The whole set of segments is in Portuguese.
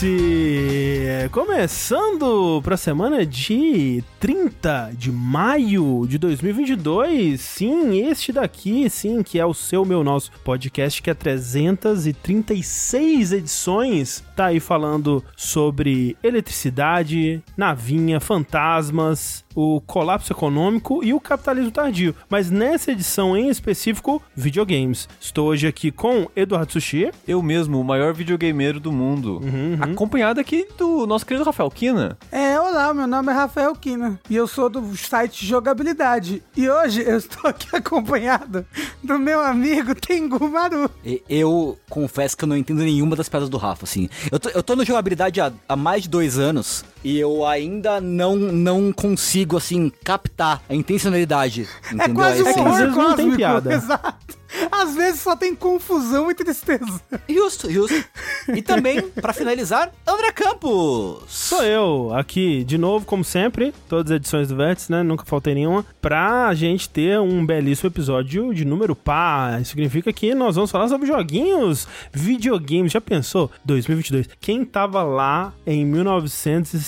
Vértice! Começando para a semana de 30 de maio de 2022. Sim, este daqui, sim, que é o seu, meu, nosso podcast, que é 336 edições. Tá aí falando sobre eletricidade, navinha, fantasmas, o colapso econômico e o capitalismo tardio. Mas nessa edição em específico, videogames. Estou hoje aqui com Eduardo Sushi. Eu mesmo, o maior videogameiro do mundo. Uhum, uhum. Acompanhado aqui do nosso querido Rafael Kina. É, olá, meu nome é Rafael Kina e eu sou do site Jogabilidade. E hoje eu estou aqui acompanhado do meu amigo Tengu Maru. E- Eu confesso que eu não entendo nenhuma das pedras do Rafa, assim. Eu tô, eu tô no jogabilidade há, há mais de dois anos e eu ainda não, não consigo, assim, captar a intencionalidade. É Entendeu? quase um Aí, assim, às horror vezes não tem piada. Exato. Às vezes só tem confusão e tristeza. Justo, justo. E também, pra finalizar, André Campos. Sou eu, aqui de novo, como sempre, todas as edições do Vértice, né? Nunca faltei nenhuma. Pra gente ter um belíssimo episódio de número par. Isso significa que nós vamos falar sobre joguinhos, videogames. Já pensou? 2022. Quem tava lá em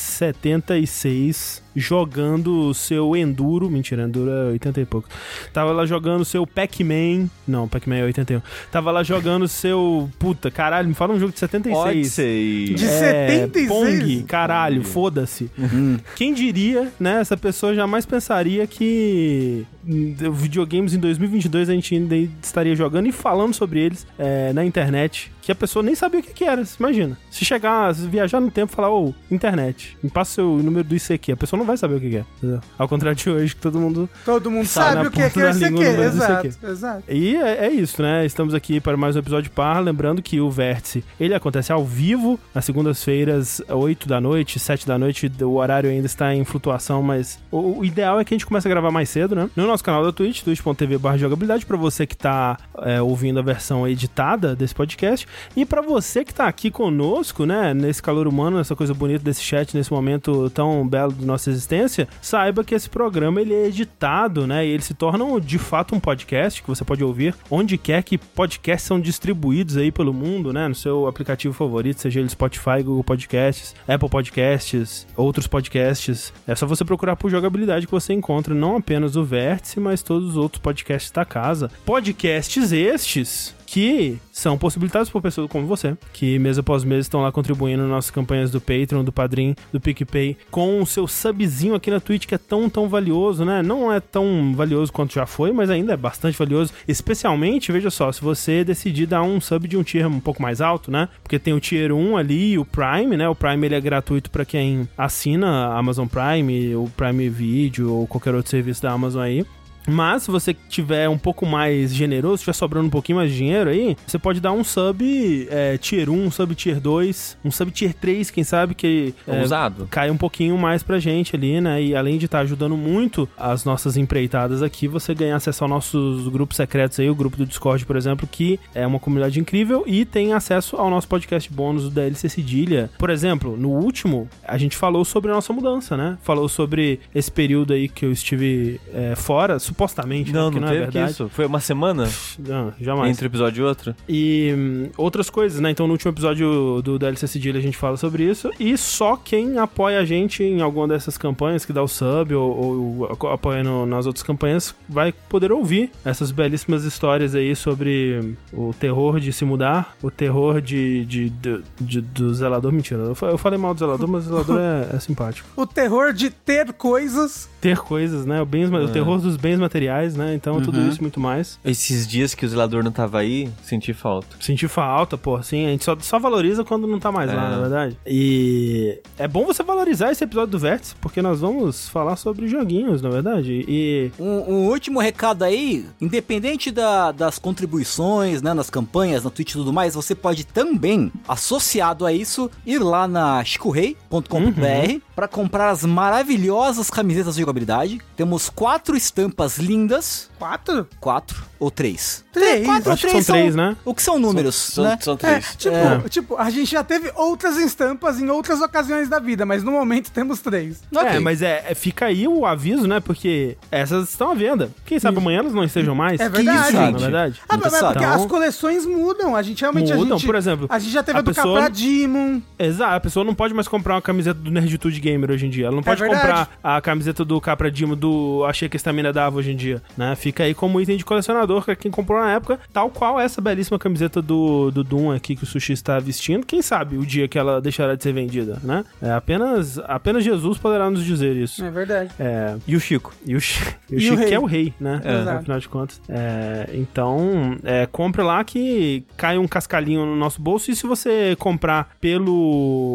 1976 jogando o seu Enduro? Mentira, Enduro é 80 e pouco. Tava lá jogando o seu Pac-Man. Não, Pac-Man é 81. Tava lá jogando o seu. Puta, caralho, me fala um jogo de 76. Odyssey. De É, 76? Pong, caralho, foda-se. Hum. Quem diria, né? Essa pessoa jamais pensaria que videogames em 2022 a gente ainda estaria jogando e falando sobre eles é, na internet. Que a pessoa nem sabia o que, que era, imagina. Se chegar, se viajar no tempo e falar, ô, internet, me passa o seu número do ICQ, a pessoa não vai saber o que, é. Entendeu? Ao contrário de hoje, que todo mundo Todo mundo sabe o que é que é língua aqui. Exato, exato. E é, é isso, né? Estamos aqui para mais um episódio par. Lembrando que o Vértice, ele acontece ao vivo, nas segundas-feiras, 8 da noite, 7 da noite. O horário ainda está em flutuação, mas o, o ideal é que a gente comece a gravar mais cedo, né? No nosso canal da Twitch, twitch.tv jogabilidade, para você que tá é, ouvindo a versão editada desse podcast. E para você que tá aqui conosco, né? Nesse calor humano, nessa coisa bonita desse chat, nesse momento tão belo de nossa existência, saiba que esse programa ele é editado, né? E ele se torna de fato um podcast que você pode ouvir onde quer que podcasts são distribuídos aí pelo mundo, né? No seu aplicativo favorito, seja ele Spotify, Google Podcasts, Apple Podcasts, outros podcasts. É só você procurar por jogabilidade que você encontra não apenas o Vértice, mas todos os outros podcasts da casa. Podcasts estes que são possibilitados por pessoas como você, que mês após mês estão lá contribuindo nas nossas campanhas do Patreon, do Padrim, do PicPay, com o seu subzinho aqui na Twitch que é tão, tão valioso, né? Não é tão valioso quanto já foi, mas ainda é bastante valioso. Especialmente, veja só, se você decidir dar um sub de um tier um pouco mais alto, né? Porque tem o tier 1 ali, o Prime, né? O Prime ele é gratuito para quem assina a Amazon Prime, o Prime Video ou qualquer outro serviço da Amazon aí. Mas se você tiver um pouco mais generoso, tiver sobrando um pouquinho mais de dinheiro aí, você pode dar um sub é, tier 1, um sub tier 2, um sub tier 3, quem sabe que é, Ousado. cai um pouquinho mais pra gente ali, né? E além de estar ajudando muito as nossas empreitadas aqui, você ganha acesso aos nossos grupos secretos aí, o grupo do Discord, por exemplo, que é uma comunidade incrível e tem acesso ao nosso podcast bônus do DLC Cedilha. Por exemplo, no último, a gente falou sobre a nossa mudança, né? Falou sobre esse período aí que eu estive é, fora, supostamente, né? Não, Porque não, não é teve que verdade. isso. Foi uma semana Não, jamais. entre um episódio e outro. E hum, outras coisas, né? Então no último episódio do DLC Cedilha a gente fala sobre isso. E só quem apoia a gente em alguma dessas campanhas, que dá o sub ou, ou apoia no- nas outras campanhas, vai poder ouvir essas belíssimas histórias aí sobre o terror de se mudar, o terror de, de, de- de- do zelador. Mentira, eu fa- eu falei mal do zelador, mas o zelador é, é simpático. O terror de ter coisas. Ter coisas, né? O, bens, o terror dos bens materiais, né? Então tudo isso e muito mais. Esses dias que o zelador não tava aí, senti falta. Sentir falta, pô, assim, a gente só, só valoriza quando não tá mais lá, É. na verdade. E é bom você valorizar esse episódio do Vértice, porque nós vamos falar sobre joguinhos, na verdade. E Um, um último recado aí, independente da- das contribuições, né, nas campanhas, na Twitch e tudo mais, você pode também, associado a isso, ir lá na chicorrei.com.br para comprar as maravilhosas camisetas de jogabilidade. Temos quatro estampas lindas, Quatro? Quatro ou três? Três. Quatro ou três são três, né? O que são números, São, né? são É, três. tipo, É. tipo, a gente já teve outras estampas em outras ocasiões da vida, mas no momento temos três. Ok. É, mas é, é- fica aí o aviso, né? Porque essas estão à venda. Quem sabe amanhã elas não estejam mais. É verdade. Isso, gente. na verdade. Ah, mas sabe. porque Então- as coleções mudam. A gente realmente. a Mudam, gente, por exemplo, A gente já teve a a, do pessoa- Capra Demon. Exato, a pessoa não pode mais comprar uma camiseta do Nerditude Gamer hoje em dia. Ela não pode verdade. comprar a camiseta do Capra Dimo do Achei que a Estamina dava hoje em dia, né? Fica aí como item de colecionador pra quem comprou na época, tal qual essa belíssima camiseta do, do Doom aqui que o Sushi está vestindo. Quem sabe o dia que ela deixará de ser vendida, né? É, apenas, apenas Jesus poderá nos dizer isso. É verdade. É, E o Chico? e o, Chi- e o E o Chico rei. que é o rei, né? Exato. Afinal de contas. É, então, é, compre lá que cai um cascalhinho no nosso bolso. E se você comprar pelo,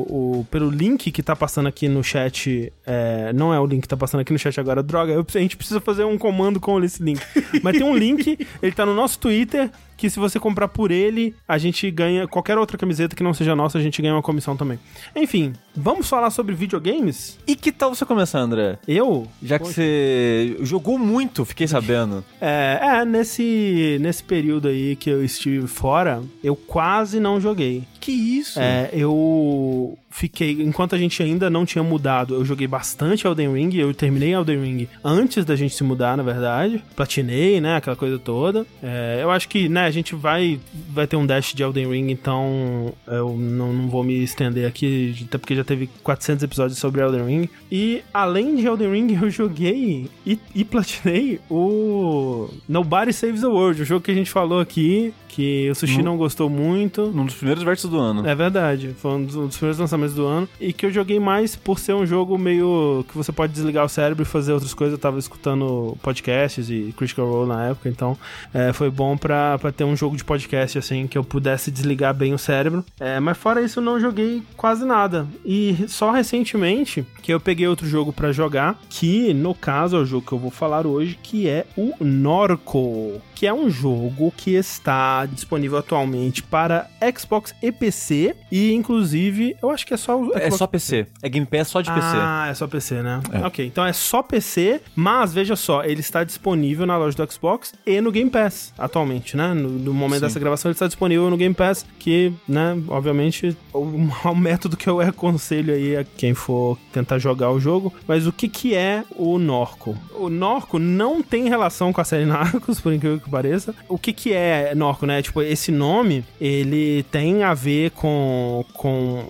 o- pelo link que tá passando aqui no chat, é, não é o link que tá passando aqui no chat agora, droga, eu- a gente precisa fazer um comando com esse link. Mas tem um link, ele tá no nosso Twitter. Que se você comprar por ele, a gente ganha qualquer outra camiseta que não seja nossa, a gente ganha uma comissão também. Enfim, vamos falar sobre videogames? E que tal você começar, André? Eu Já que você jogou muito, fiquei sabendo. É, é, nesse, nesse período aí que eu estive fora, eu quase não joguei. Que isso? É, eu fiquei, enquanto a gente ainda não tinha mudado, eu joguei bastante Elden Ring, eu terminei Elden Ring antes da gente se mudar, na verdade. Platinei, né, aquela coisa toda. É, eu acho que, né, a gente vai, vai ter um dash de Elden Ring, então eu não, não vou me estender aqui, até porque já teve 400 episódios sobre Elden Ring. E além de Elden Ring, eu joguei e, e platinei o Nobody Saves the World, o jogo que a gente falou aqui, que o Sushi No- não gostou muito. Num dos primeiros versos do ano. É verdade, foi um dos, um dos primeiros lançamentos do ano e que eu joguei mais por ser um jogo meio que você pode desligar o cérebro e fazer outras coisas. Eu tava escutando podcasts e Critical Role na época, então é, foi bom pra, pra ter um jogo de podcast assim que eu pudesse desligar bem o cérebro. É, mas fora isso, eu não joguei quase nada. E só recentemente que eu peguei outro jogo pra jogar, que no caso é o jogo que eu vou falar hoje, que é o Norco, que é um jogo que está disponível atualmente para Xbox e PC e inclusive eu acho que é só É Xbox só PC. É Game Pass só de PC. ah, é só PC, né? É. Ok, então é só PC, mas veja só, ele está disponível na loja do Xbox e no Game Pass atualmente, né? No, no momento Sim. dessa gravação ele está disponível no Game Pass, que, né, obviamente, o, o método que eu aconselho aí a quem for tentar jogar o jogo. Mas o que que é o Norco? O Norco não tem relação com a série Narcos, por incrível que pareça. O que que é Norco, né? Tipo, esse nome, ele tem a ver com... com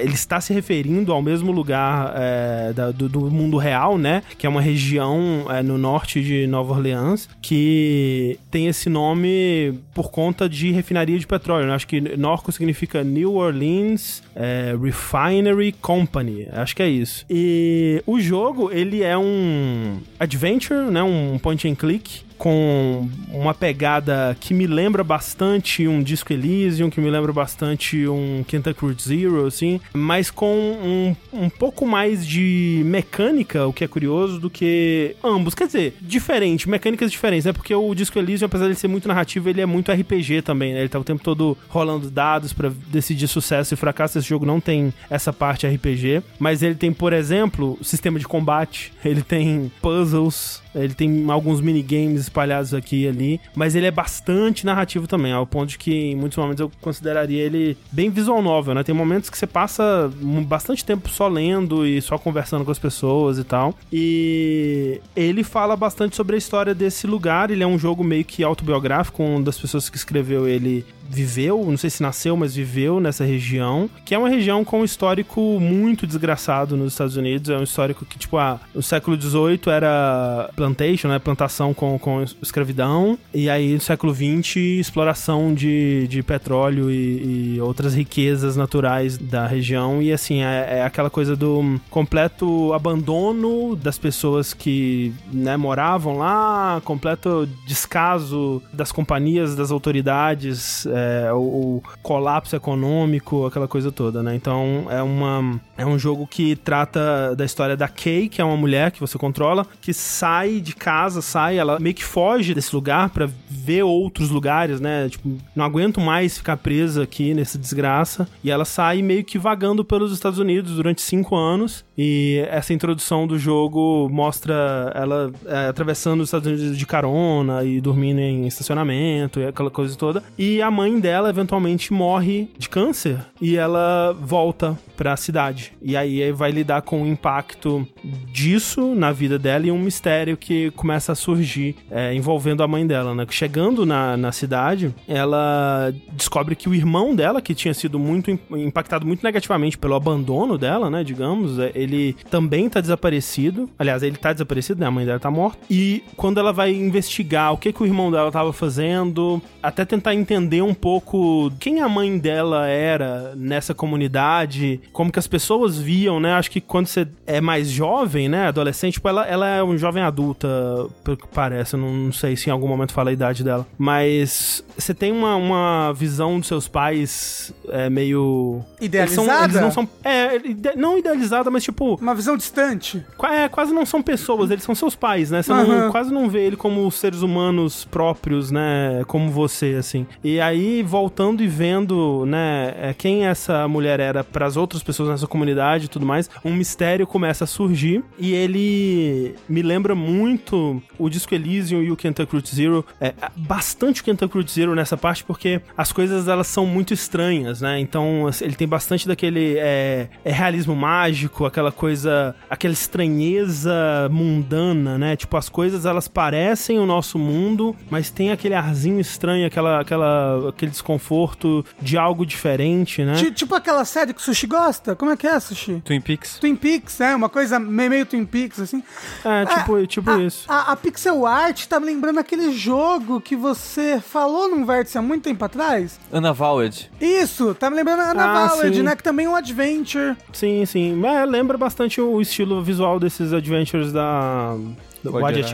ele está se referindo ao mesmo lugar é, da- do, do mundo real, né? Que é uma região é, no norte de Nova Orleans que tem esse nome por conta de refinaria de petróleo. né? Acho que Norco significa New Orleans é, Refinery Company. Acho que é isso. E o jogo, ele é um adventure, né? Um point and click com uma pegada que me lembra bastante um Disco Elysium, que me lembra bastante um Kentucky Route Zero, assim, mas com um, um pouco mais de mecânica, o que é curioso, do que ambos. Quer dizer, diferente, mecânicas diferentes, né? Porque o Disco Elysium, apesar de ser muito narrativo, ele é muito RPG também, né? Ele tá o tempo todo rolando dados pra decidir sucesso e fracasso. Esse jogo não tem essa parte RPG, mas ele tem, por exemplo, sistema de combate, ele tem puzzles, ele tem alguns minigames espalhados aqui e ali, mas ele é bastante narrativo também, ao ponto de que em muitos momentos eu consideraria ele bem visual novel, né? Tem momentos que você passa bastante tempo só lendo e só conversando com as pessoas e tal. E ele fala bastante sobre a história desse lugar, ele é um jogo meio que autobiográfico, uma das pessoas que escreveu ele viveu, não sei se nasceu, mas viveu nessa região, que é uma região com um histórico muito desgraçado nos Estados Unidos. É um histórico que, tipo, ah, no século XVIII era plantation, né? Plantação com, com escravidão. E aí, no século XX, exploração de, de petróleo e, e outras riquezas naturais da região. E assim, é, é aquela coisa do completo abandono das pessoas que né, moravam lá, completo descaso das companhias, das autoridades é, o, o colapso econômico, aquela coisa toda, né? Então é uma é um jogo que trata da história da Kay, que é uma mulher que você controla, que sai de casa, sai, ela meio que foge desse lugar para ver outros lugares, né? Tipo, não aguento mais ficar presa aqui nessa desgraça. E ela sai meio que vagando pelos Estados Unidos durante cinco anos. E essa introdução do jogo mostra ela é, atravessando os Estados Unidos de carona e dormindo em estacionamento e aquela coisa toda. E a mãe dela eventualmente morre de câncer e ela volta para a cidade. E aí vai lidar com o impacto disso na vida dela e um mistério que começa a surgir é, envolvendo a mãe dela, né? Chegando na, na cidade, ela descobre que o irmão dela, que tinha sido muito impactado muito negativamente pelo abandono dela, né? Digamos, é, ele também tá desaparecido. Aliás, ele tá desaparecido, né? A mãe dela tá morta. E quando ela vai investigar o que, que o irmão dela tava fazendo, até tentar entender um pouco quem a mãe dela era nessa comunidade, como que as pessoas viam, né? Acho que quando você é mais jovem, né? Adolescente, tipo, ela, ela é um jovem adulta, pelo que parece. Não, não sei se em algum momento fala a idade dela. Mas você tem uma, uma visão dos seus pais é, meio. Idealizada? Eles, são, eles não são. É, ide, não idealizada, mas tipo. Uma visão distante? É, quase não são pessoas, eles são seus pais, né? Você uhum. não, quase não vê ele como seres humanos próprios, né? Como você, assim. E aí, voltando e vendo, né? É, quem essa mulher era para as outras pessoas nessa comunidade e tudo mais, um mistério começa a surgir e ele me lembra muito o Disco Elysium e o Kentucky Route Zero, é, bastante o Kentucky Route Zero nessa parte porque as coisas elas são muito estranhas, né? Então ele tem bastante daquele é, é realismo mágico, aquela coisa, aquela estranheza mundana, né? Tipo as coisas elas parecem o nosso mundo, mas tem aquele arzinho estranho, aquela, aquela aquele desconforto de algo diferente, né? Tipo aquela série que o Sushi gosta? Como é que é, Sushi? Twin Peaks. Twin Peaks, é, uma coisa meio Twin Peaks, assim. É, tipo, é, tipo a, isso. A, a, pixel art tá me lembrando aquele jogo que você falou num vértice há muito tempo atrás. Unavowed. Isso, tá me lembrando Unavowed, ah, né? Que também é um adventure. Sim, sim. É, lembra bastante o estilo visual desses adventures da o Wadjet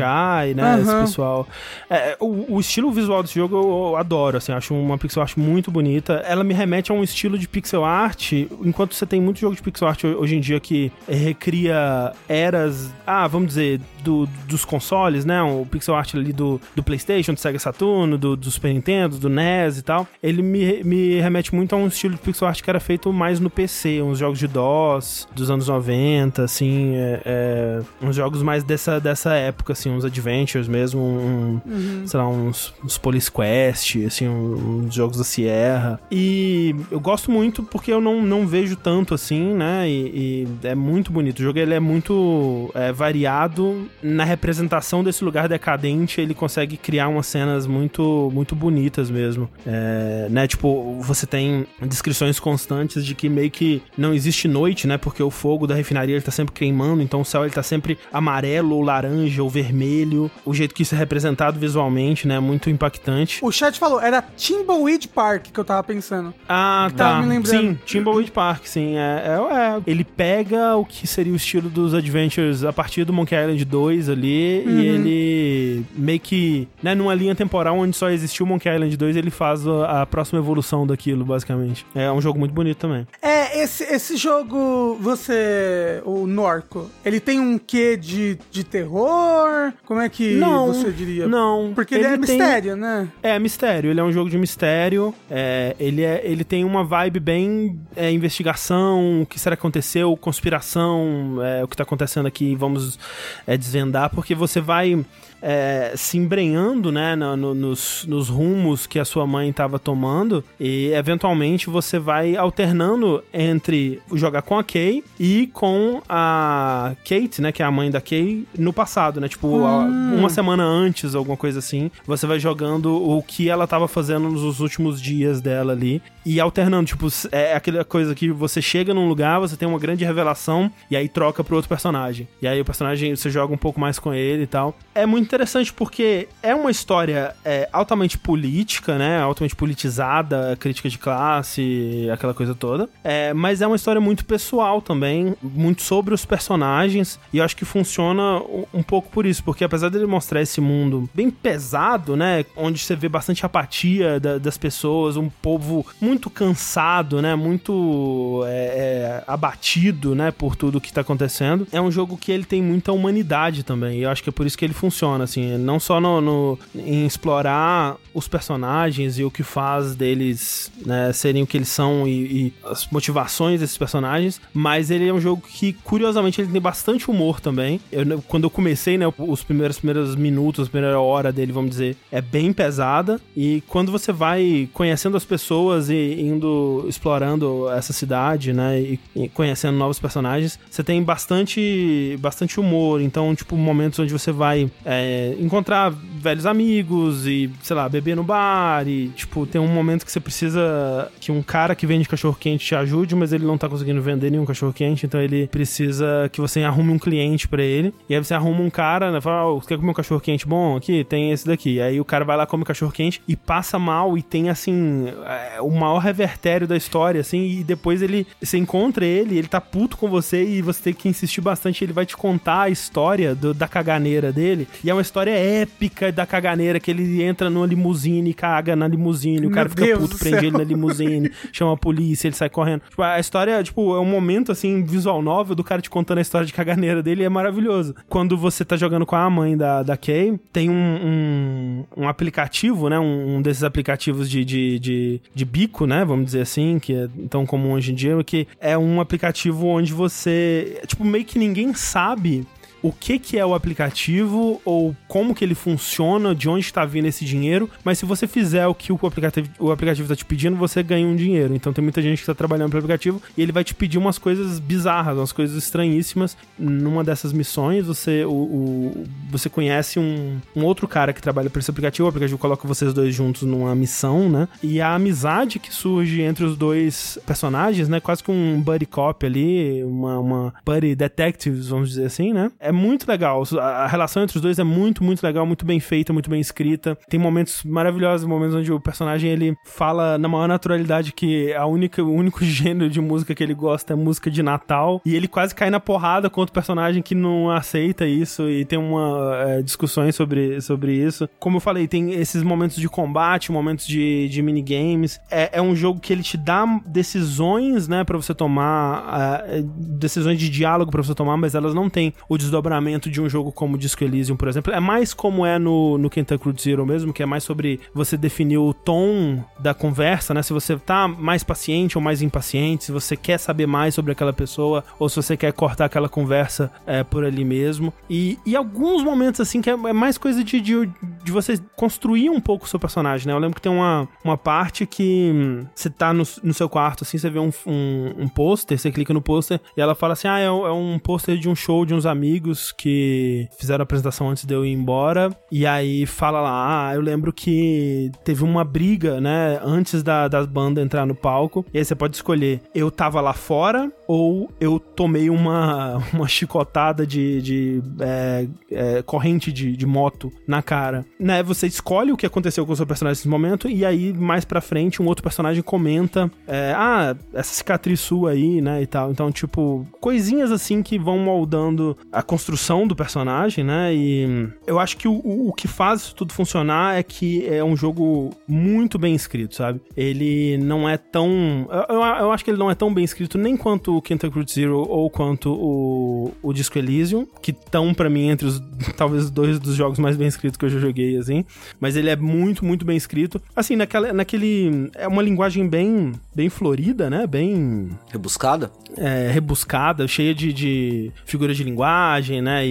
né? Uhum. Esse pessoal. É, o, o, estilo visual desse jogo eu, eu, adoro, assim, acho uma pixel art muito bonita. Ela me remete a um estilo de pixel art, enquanto você tem muito jogo de pixel art hoje em dia que recria eras, ah, vamos dizer, do, dos consoles, né? O pixel art ali do, do PlayStation, do Sega Saturn, do, do Super Nintendo, do NES e tal. Ele me, me remete muito a um estilo de pixel art que era feito mais no PC, uns jogos de DOS dos anos 90, assim, é, é, uns jogos mais dessa, dessa época, assim, uns adventures mesmo, um, uhum. sei lá, uns, uns Police Quest, assim, uns jogos da Sierra. E eu gosto muito porque eu não, não vejo tanto assim, né? E, e é muito bonito. O jogo ele é muito é, variado na representação desse lugar decadente. Ele consegue criar umas cenas muito, muito bonitas mesmo. É, né? Tipo, você tem descrições constantes de que meio que não existe noite, né? Porque o fogo da refinaria ele tá sempre queimando, então o céu ele tá sempre amarelo ou laranja ou vermelho. O jeito que isso é representado visualmente, né? Muito impactante. O chat falou, era Timbleweed Park que eu tava pensando. Ah, tá. Sim, Timbleweed Park, sim. É, é, é, Ele pega o que seria o estilo dos Adventures a partir do Monkey Island 2 ali uhum. e ele meio que, né, numa linha temporal onde só existiu Monkey Island 2, ele faz a, a próxima evolução daquilo, basicamente. É um jogo muito bonito também. É, esse, esse jogo, você, o Norco, ele tem um quê de, de terror? terror? Como é que não, você diria? Não. Porque ele, ele é tem... mistério, né? É, mistério. Ele é um jogo de mistério. É, ele, é, ele tem uma vibe bem é, investigação, o que será que aconteceu, conspiração, é, o que tá acontecendo aqui, vamos é, desvendar, porque você vai é, se embrenhando, né, no, no, nos, nos rumos que a sua mãe estava tomando e eventualmente você vai alternando entre jogar com a Kay e com a Kate, né, que é a mãe da Kay, no passado, né, tipo hum. uma semana antes, alguma coisa assim, você vai jogando o que ela estava fazendo nos últimos dias dela ali e alternando, tipo, é aquela coisa que você chega num lugar, você tem uma grande revelação e aí troca pro outro personagem. E aí o personagem você joga um pouco mais com ele e tal. É muito interessante porque é uma história é, altamente política, né? Altamente politizada, crítica de classe, aquela coisa toda. É, mas é uma história muito pessoal também, muito sobre os personagens. E eu acho que funciona um, pouco por isso, porque apesar dele mostrar esse mundo bem pesado, né? Onde você vê bastante apatia da, das pessoas, um povo muito cansado, né? Muito é, é, abatido, né? Por tudo que tá acontecendo. É um jogo que ele tem muita humanidade também. E eu acho que é por isso que ele funciona, assim. Não só no, no em explorar os personagens e o que faz deles né, serem o que eles são e, e, as motivações desses personagens, mas ele é um jogo que, curiosamente, ele tem bastante humor também. Eu, quando eu comecei, né, os primeiros, primeiros minutos, a primeira hora dele, vamos dizer, é bem pesada. E quando você vai conhecendo as pessoas e indo explorando essa cidade, né, e, e conhecendo novos personagens, você tem bastante, bastante humor. Então, tipo, momentos onde você vai é, encontrar velhos amigos e, sei lá, beber no bar e, tipo, tem um momento que você precisa que um cara que vende cachorro-quente te ajude, mas ele não tá conseguindo vender nenhum cachorro-quente, então ele precisa que você arrume um cliente para ele. E aí você arruma um cara, né, fala, oh, você quer comer um cachorro-quente bom? Aqui, tem esse daqui. Aí o cara vai lá, come cachorro-quente e passa mal e tem, assim, é, o maior revertério da história, assim, e depois ele, você encontra ele, ele tá puto com você e você tem que insistir bastante, ele vai te contar a história do, da caganeira dele. E é uma história épica da caganeira que ele entra numa limusine caga na limusine, o cara fica Deus puto, prende céu. ele na limusine, chama a polícia, ele sai correndo. Tipo, a história, tipo, é um momento, assim, visual novel do cara te contando a história de caganeira dele e é maravilhoso. Quando você tá jogando com a mãe da, da Kay, tem um, um, um aplicativo, né, um, um desses aplicativos de, de, de, de bico, né, vamos dizer assim, que é tão comum hoje em dia, que é um aplicativo onde você, tipo, meio que ninguém sabe o que que é o aplicativo ou como que ele funciona, de onde está vindo esse dinheiro, mas se você fizer o que o aplicativo, o aplicativo está te pedindo, você ganha um dinheiro. Então tem muita gente que está trabalhando pelo aplicativo e ele vai te pedir umas coisas bizarras, umas coisas estranhíssimas. Numa dessas missões, você, o, o- você conhece um, um outro cara que trabalha para esse aplicativo, o aplicativo coloca vocês dois juntos numa missão, né? E a amizade que surge entre os dois personagens, né? Quase que um buddy cop ali, uma, uma buddy detectives, vamos dizer assim, né? É muito legal. A relação entre os dois é muito, muito legal, muito bem feita, muito bem escrita. Tem momentos maravilhosos, momentos onde o personagem ele fala na maior naturalidade que a única, o único gênero de música que ele gosta é música de Natal. E ele quase cai na porrada contra o personagem que não aceita isso e tem uma é, discussões sobre, sobre isso. Como eu falei, tem esses momentos de combate, momentos de, de minigames. É, é um jogo que ele te dá decisões, né, para você tomar, ah, é, decisões de diálogo para você tomar, mas elas não têm o desdobramento de um jogo como Disco Elysium, por exemplo. É mais como é no, no Kentucky Route Zero mesmo, que é mais sobre você definir o tom da conversa, né? Se você tá mais paciente ou mais impaciente, se você quer saber mais sobre aquela pessoa, ou se você quer cortar aquela conversa é, por ali mesmo. E, e alguns momentos, assim, que é, é mais coisa de, de, de você construir um pouco o seu personagem, né? Eu lembro que tem uma, uma parte que hum, você tá no, no seu quarto, assim, você vê um, um, um pôster, você clica no pôster e ela fala assim: ah, é, é um pôster de um show de uns amigos que fizeram a apresentação antes de eu ir embora. E aí fala lá: ah, eu lembro que teve uma briga, né, antes da, da banda entrar no palco. E aí você pode escolher: eu tava lá fora ou eu tomei uma, uma chicotada de, de é, é, corrente de, de moto na cara. Né, você escolhe o que aconteceu com o seu personagem nesse momento, e aí mais pra frente um outro personagem comenta: é, ah, essa cicatriz sua aí, né, e tal. Então, tipo, coisinhas assim que vão moldando a construção do personagem, né, e eu acho que o, o, que faz isso tudo funcionar é que é um jogo muito bem escrito, sabe? Ele não é tão. Eu, eu, acho que ele não é tão bem escrito nem quanto o Kentucky Route Zero ou quanto o, o Disco Elysium, que estão pra mim entre os talvez dois dos jogos mais bem escritos que eu já joguei, assim. Mas ele é muito, muito bem escrito. Assim, naquela, naquele. É uma linguagem bem, bem florida, né? Bem Rebuscada? é, rebuscada, cheia de, de figuras de linguagem, né? E,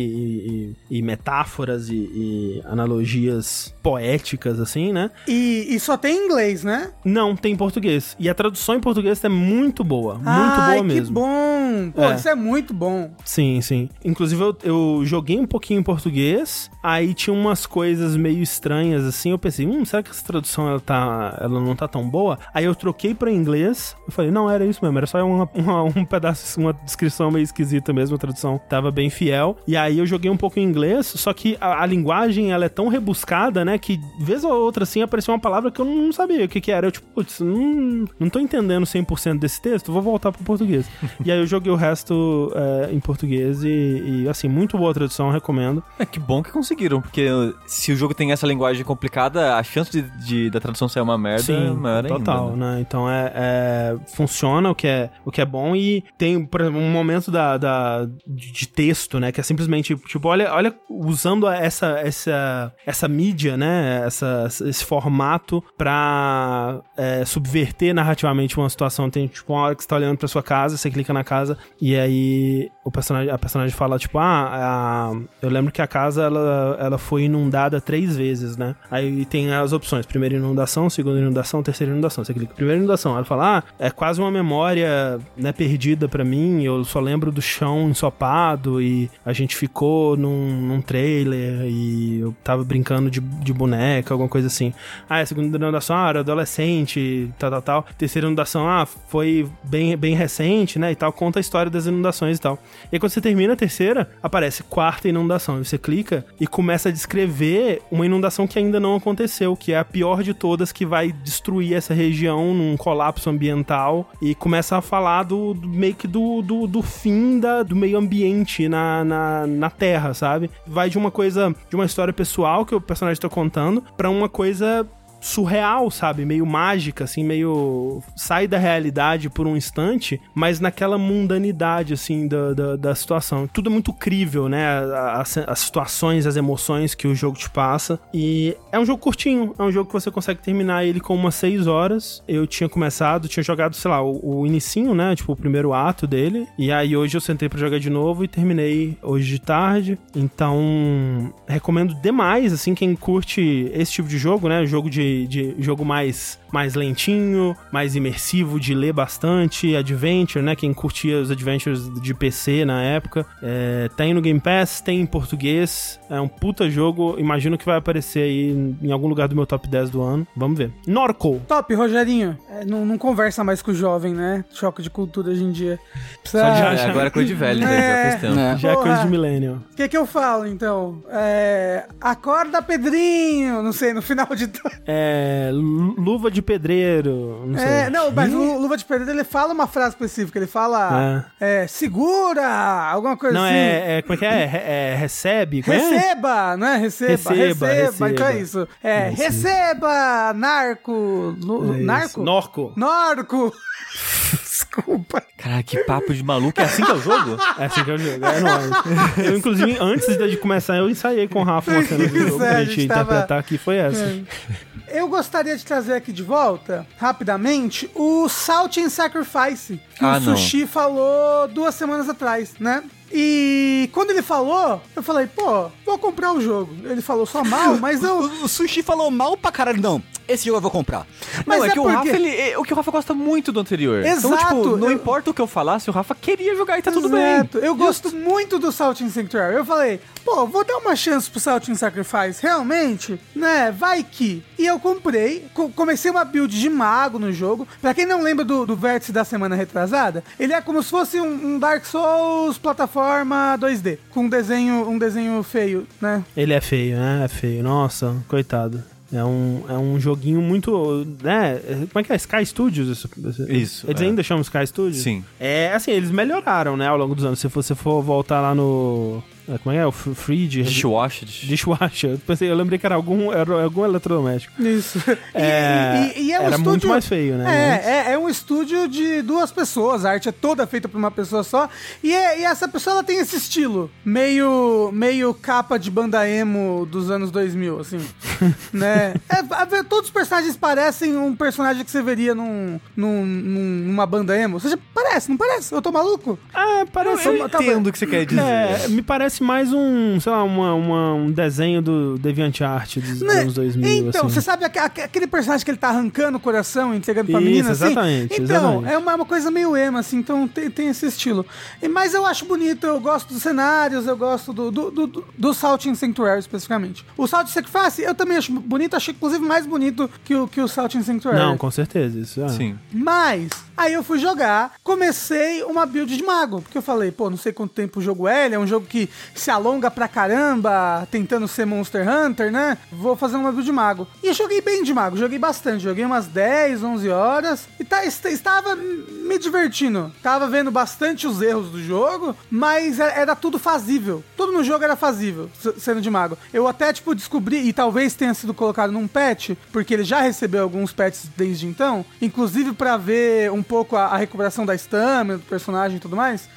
e- e metáforas e, e analogias poéticas, assim, né? E, só tem inglês, né? Não, tem em português. E a tradução em português é muito boa. Muito Ai, boa mesmo. que bom! Pô, É. isso é muito bom. Sim, sim. Inclusive, eu, eu joguei um pouquinho em português, aí tinha umas coisas meio estranhas, assim. Eu pensei, hum, será que essa tradução ela, tá, ela não tá tão boa? Aí eu troquei pra inglês. Eu falei, não, era isso mesmo. Era só uma, uma- um pedaço, uma descrição meio esquisita mesmo. A tradução tava bem fiel. E aí eu joguei um pouco em inglês. Só que a, a linguagem, ela é tão rebuscada, né? Que vez ou outra, assim, apareceu uma palavra que eu não sabia o que que era. Eu, tipo, putz, não, não tô entendendo 100% desse texto. Vou voltar pro português. e aí eu joguei o resto é, em português. E, e, assim, muito boa tradução. Recomendo. É que bom que conseguiram, porque se o jogo tem essa linguagem complicada, a chance de, de- da tradução sair uma merda é maior total, ainda. né? né? Então é, é- funciona o que é o que é bom e tem por exemplo, um momento da, da de texto, né, que é simplesmente tipo, olha, olha usando essa essa essa mídia, né, essa esse formato pra é, subverter narrativamente uma situação. Tem tipo uma hora que você tá olhando pra sua casa, você clica na casa e aí o personagem a personagem fala tipo, ah, a- eu lembro que a casa ela, ela foi inundada três vezes, né? Aí tem as opções: primeira inundação, segunda inundação, terceira inundação. Você clica primeira inundação. Ela fala: Ah, é quase uma memória né, perdida pra mim. Eu só lembro do chão ensopado e a gente ficou num, num trailer e eu tava brincando de, de boneca, alguma coisa assim. Ah, a segunda inundação, ah, era adolescente, tal, tal, tal. Terceira inundação, ah, foi bem, bem recente, né? E tal. Conta a história das inundações e tal. E aí, quando você termina a terceira, aparece quarta inundação. E você clica e começa a descrever uma inundação que ainda não aconteceu, que é a pior de todas, que vai destruir essa região num colapso ambiental. E começa a falar do, do- meio que do, do, do fim da, do meio ambiente na, na, na Terra, sabe? Vai de uma coisa, de uma história pessoal que o personagem tá contando, pra uma coisa surreal, sabe? Meio mágica, assim, meio. sai da realidade por um instante, mas naquela mundanidade, assim, da, da, da situação. Tudo é muito crível, né? As, as situações, as emoções que o jogo te passa. E é um jogo curtinho, é um jogo que você consegue terminar ele com umas 6 horas. Eu tinha começado, tinha jogado, sei lá, o, o inicinho, né? Tipo, o primeiro ato dele. E aí hoje eu sentei pra jogar de novo e terminei hoje de tarde. Então, recomendo demais, assim, quem curte esse tipo de jogo, né? Jogo de, de jogo mais, mais lentinho, mais imersivo, de ler bastante, adventure, né? Quem curtia os adventures de PC na época. É, tem no Game Pass, tem em português. É um puta jogo. Imagino que vai aparecer aí em algum lugar do meu top 10 do ano. Vamos ver. Norco. Top, Rogerinho. É, não, não conversa mais com o jovem, né? Choque de cultura hoje em dia. Precisa... Só de É, agora é coisa de velho, né? Já né? Já é coisa de millennial. O que que eu falo, então? É... Acorda, Pedrinho! Não sei, no final de... É. lu- Luva de pedreiro. Não sei. É, não, mas o Luva de Pedreiro, ele fala uma frase específica. Ele fala... É, segura! Alguma coisa Não, assim. é, é. Como é que é? Re- é recebe? É? Receba, não é? Receba, Receba, receba. Então é receba. isso. É, receba, narco. É isso. narco? Norco. Narco. Desculpa. Cara, que papo de maluco. É assim que é o jogo? É assim que eu jogo. É nóis. Eu, inclusive, antes de começar, eu ensaiei com o Rafa uma cena do Isso, jogo é, pra a gente tava- interpretar aqui. Foi essa. Eu gostaria de trazer aqui de volta, rapidamente, o Salt and Sacrifice, que Ah, o não. Sushi falou duas semanas atrás, né? E quando ele falou, eu falei, pô, vou comprar o jogo. Ele falou só mal, mas eu. O, o Sushi falou mal pra caralho. Não, esse jogo eu vou comprar. Mas não, é, é que o porque- Rafa, ele, é- o que o Rafa gosta muito do anterior. Então, Exato, tipo, não eu- importa o que eu falasse, o Rafa queria jogar e tá tudo bem. Exato. Eu gosto muito do Salt and Sanctuary. Eu falei, pô, vou dar uma chance pro Salt and Sacrifice. Realmente, né? Vai que. E eu comprei. co- comecei uma build de mago no jogo. Pra quem não lembra do, do vértice da semana retrasada, ele é como se fosse um, um Dark Souls plataforma 2D. Com um desenho, um desenho feio, né? Ele é feio, né? É feio. Nossa, coitado. É um, é um joguinho muito. né? Como é que é? Sky Studios? Isso. Isso, Eles é. ainda chamam Sky Studios? Sim. É, assim, eles melhoraram, né, ao longo dos anos. Se você for voltar lá no. É, Como é é? O F- Fridge? Dishwashed. Dishwasher. Eu, pensei, eu lembrei que era algum, era algum eletrodoméstico. Isso. E- É, e, e é um era estúdio... muito mais feio, né? É, é, é um estúdio de duas pessoas. A arte é toda feita por uma pessoa só. E, é- e essa pessoa ela tem esse estilo meio, meio capa de banda emo dos anos 2000, assim. né? É, todos os personagens parecem um personagem que você veria num, num- num- numa banda emo. Ou seja, parece, não parece? Eu tô maluco? Ah, parece. Eu Tá bom. entendo o que você quer dizer. É, me parece parece mais um, sei lá, uma, uma- um desenho do DeviantArt dos Né? anos 2000, Então, assim. você sabe aque- aque- aquele personagem que ele tá arrancando o coração e entregando pra Isso, menina, assim? exatamente, Então, exatamente. é uma, uma coisa meio emo, assim, então tem, tem esse estilo. E- Mas eu acho bonito, eu gosto dos cenários, eu gosto do, do, do, do- do Salting Sanctuary, especificamente. O Salting Sacrifice, eu também acho bonito, achei inclusive mais bonito que o, que o Salting Sanctuary. Não, com certeza, isso é. Sim. Mas, aí eu fui jogar, comecei uma build de mago, porque eu falei, pô, não sei quanto tempo o jogo é, ele é um jogo que se alonga pra caramba, tentando ser Monster Hunter, né? Vou fazer uma build de mago. E eu joguei bem de mago, joguei bastante, joguei umas 10, 11 horas, e tá, est- estava me divertindo. Tava vendo bastante os erros do jogo, mas era, tudo fazível. Tudo no jogo era fazível, sendo de mago. Eu até, tipo, descobri, e talvez tenha sido colocado num patch, porque ele já recebeu alguns patches desde então, inclusive pra ver um pouco a, a recuperação da stamina do personagem e tudo mais.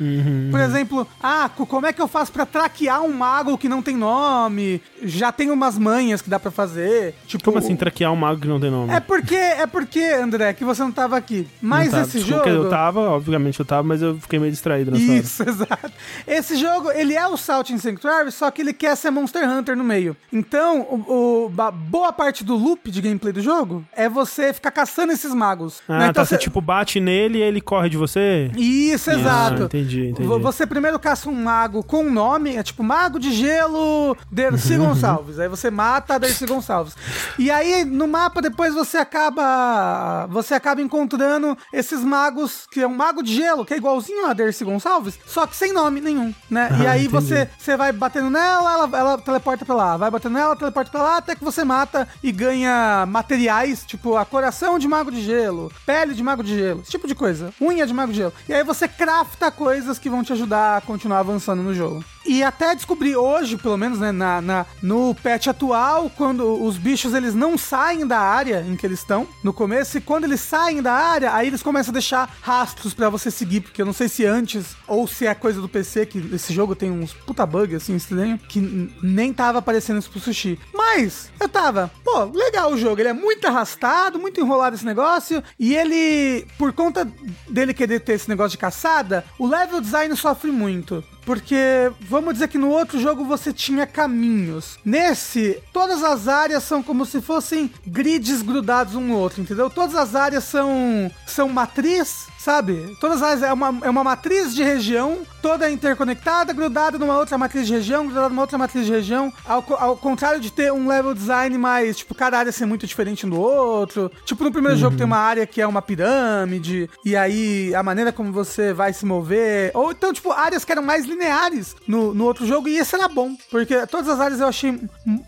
Por exemplo, ah, co- como é que eu faço pra traquear um mago que não tem nome? Já tem umas manhas que dá pra fazer. Tipo, Como assim, traquear um mago que não tem nome? É porque, é porque, André, que você não tava aqui. Mas tá, esse jogo. Eu tava, obviamente eu tava, mas eu fiquei meio distraído nessa hora. Isso, exato. Esse jogo, ele é o Salting Sanctuary, só que ele quer ser Monster Hunter no meio. Então, o, o- ba- boa parte do loop de gameplay do jogo é você ficar caçando esses magos. Ah, né? tá, Então você tipo bate nele e ele corre de você? Isso, exato. Ah, entendi, entendi. Vo- Você primeiro caça um mago com um nome, é tipo Mago de Gelo Dercy Gonçalves. Aí você mata a Dercy Gonçalves. E aí no mapa depois você acaba você acaba encontrando esses magos que é um mago de gelo, que é igualzinho a Dercy Gonçalves, só que sem nome nenhum, né? e Ah, aí entendi. você você vai batendo nela, ela, ela teleporta pra lá, vai batendo nela, teleporta pra lá, até que você mata e ganha materiais, tipo a coração de mago de gelo, pele de mago de gelo, esse tipo de coisa, unha de mago de gelo. E aí você crafta coisas que vão te ajudar a continuar avançando no jogo. E até descobri hoje, pelo menos, né, na, na- no patch atual, quando os bichos eles não saem da área em que eles estão no começo, e quando eles saem da área, aí eles começam a deixar rastros pra você seguir, porque eu não sei se antes ou se é coisa do PC, que esse jogo tem uns puta bug assim estranho, que nem tava aparecendo isso pro sushi. Mas eu tava, pô, legal o jogo, ele é muito arrastado, muito enrolado esse negócio, e ele, por conta dele querer ter esse negócio de caçada, o level design sofre muito. Porque, vamos dizer que no outro jogo você tinha caminhos. Nesse, todas as áreas são como se fossem grids grudados um no outro, entendeu? Todas as áreas são, são matriz, sabe? Todas as áreas é uma, é uma matriz de região, toda interconectada, grudada numa outra matriz de região, grudada numa outra matriz de região. Ao, ao contrário de ter um level design mais, tipo, cada área ser muito diferente um do outro. Tipo, no primeiro jogo tem uma área que é uma pirâmide, e aí a maneira como você vai se mover. Ou então, tipo, áreas que eram mais lineares no, no outro jogo, e esse era bom, porque todas as áreas eu achei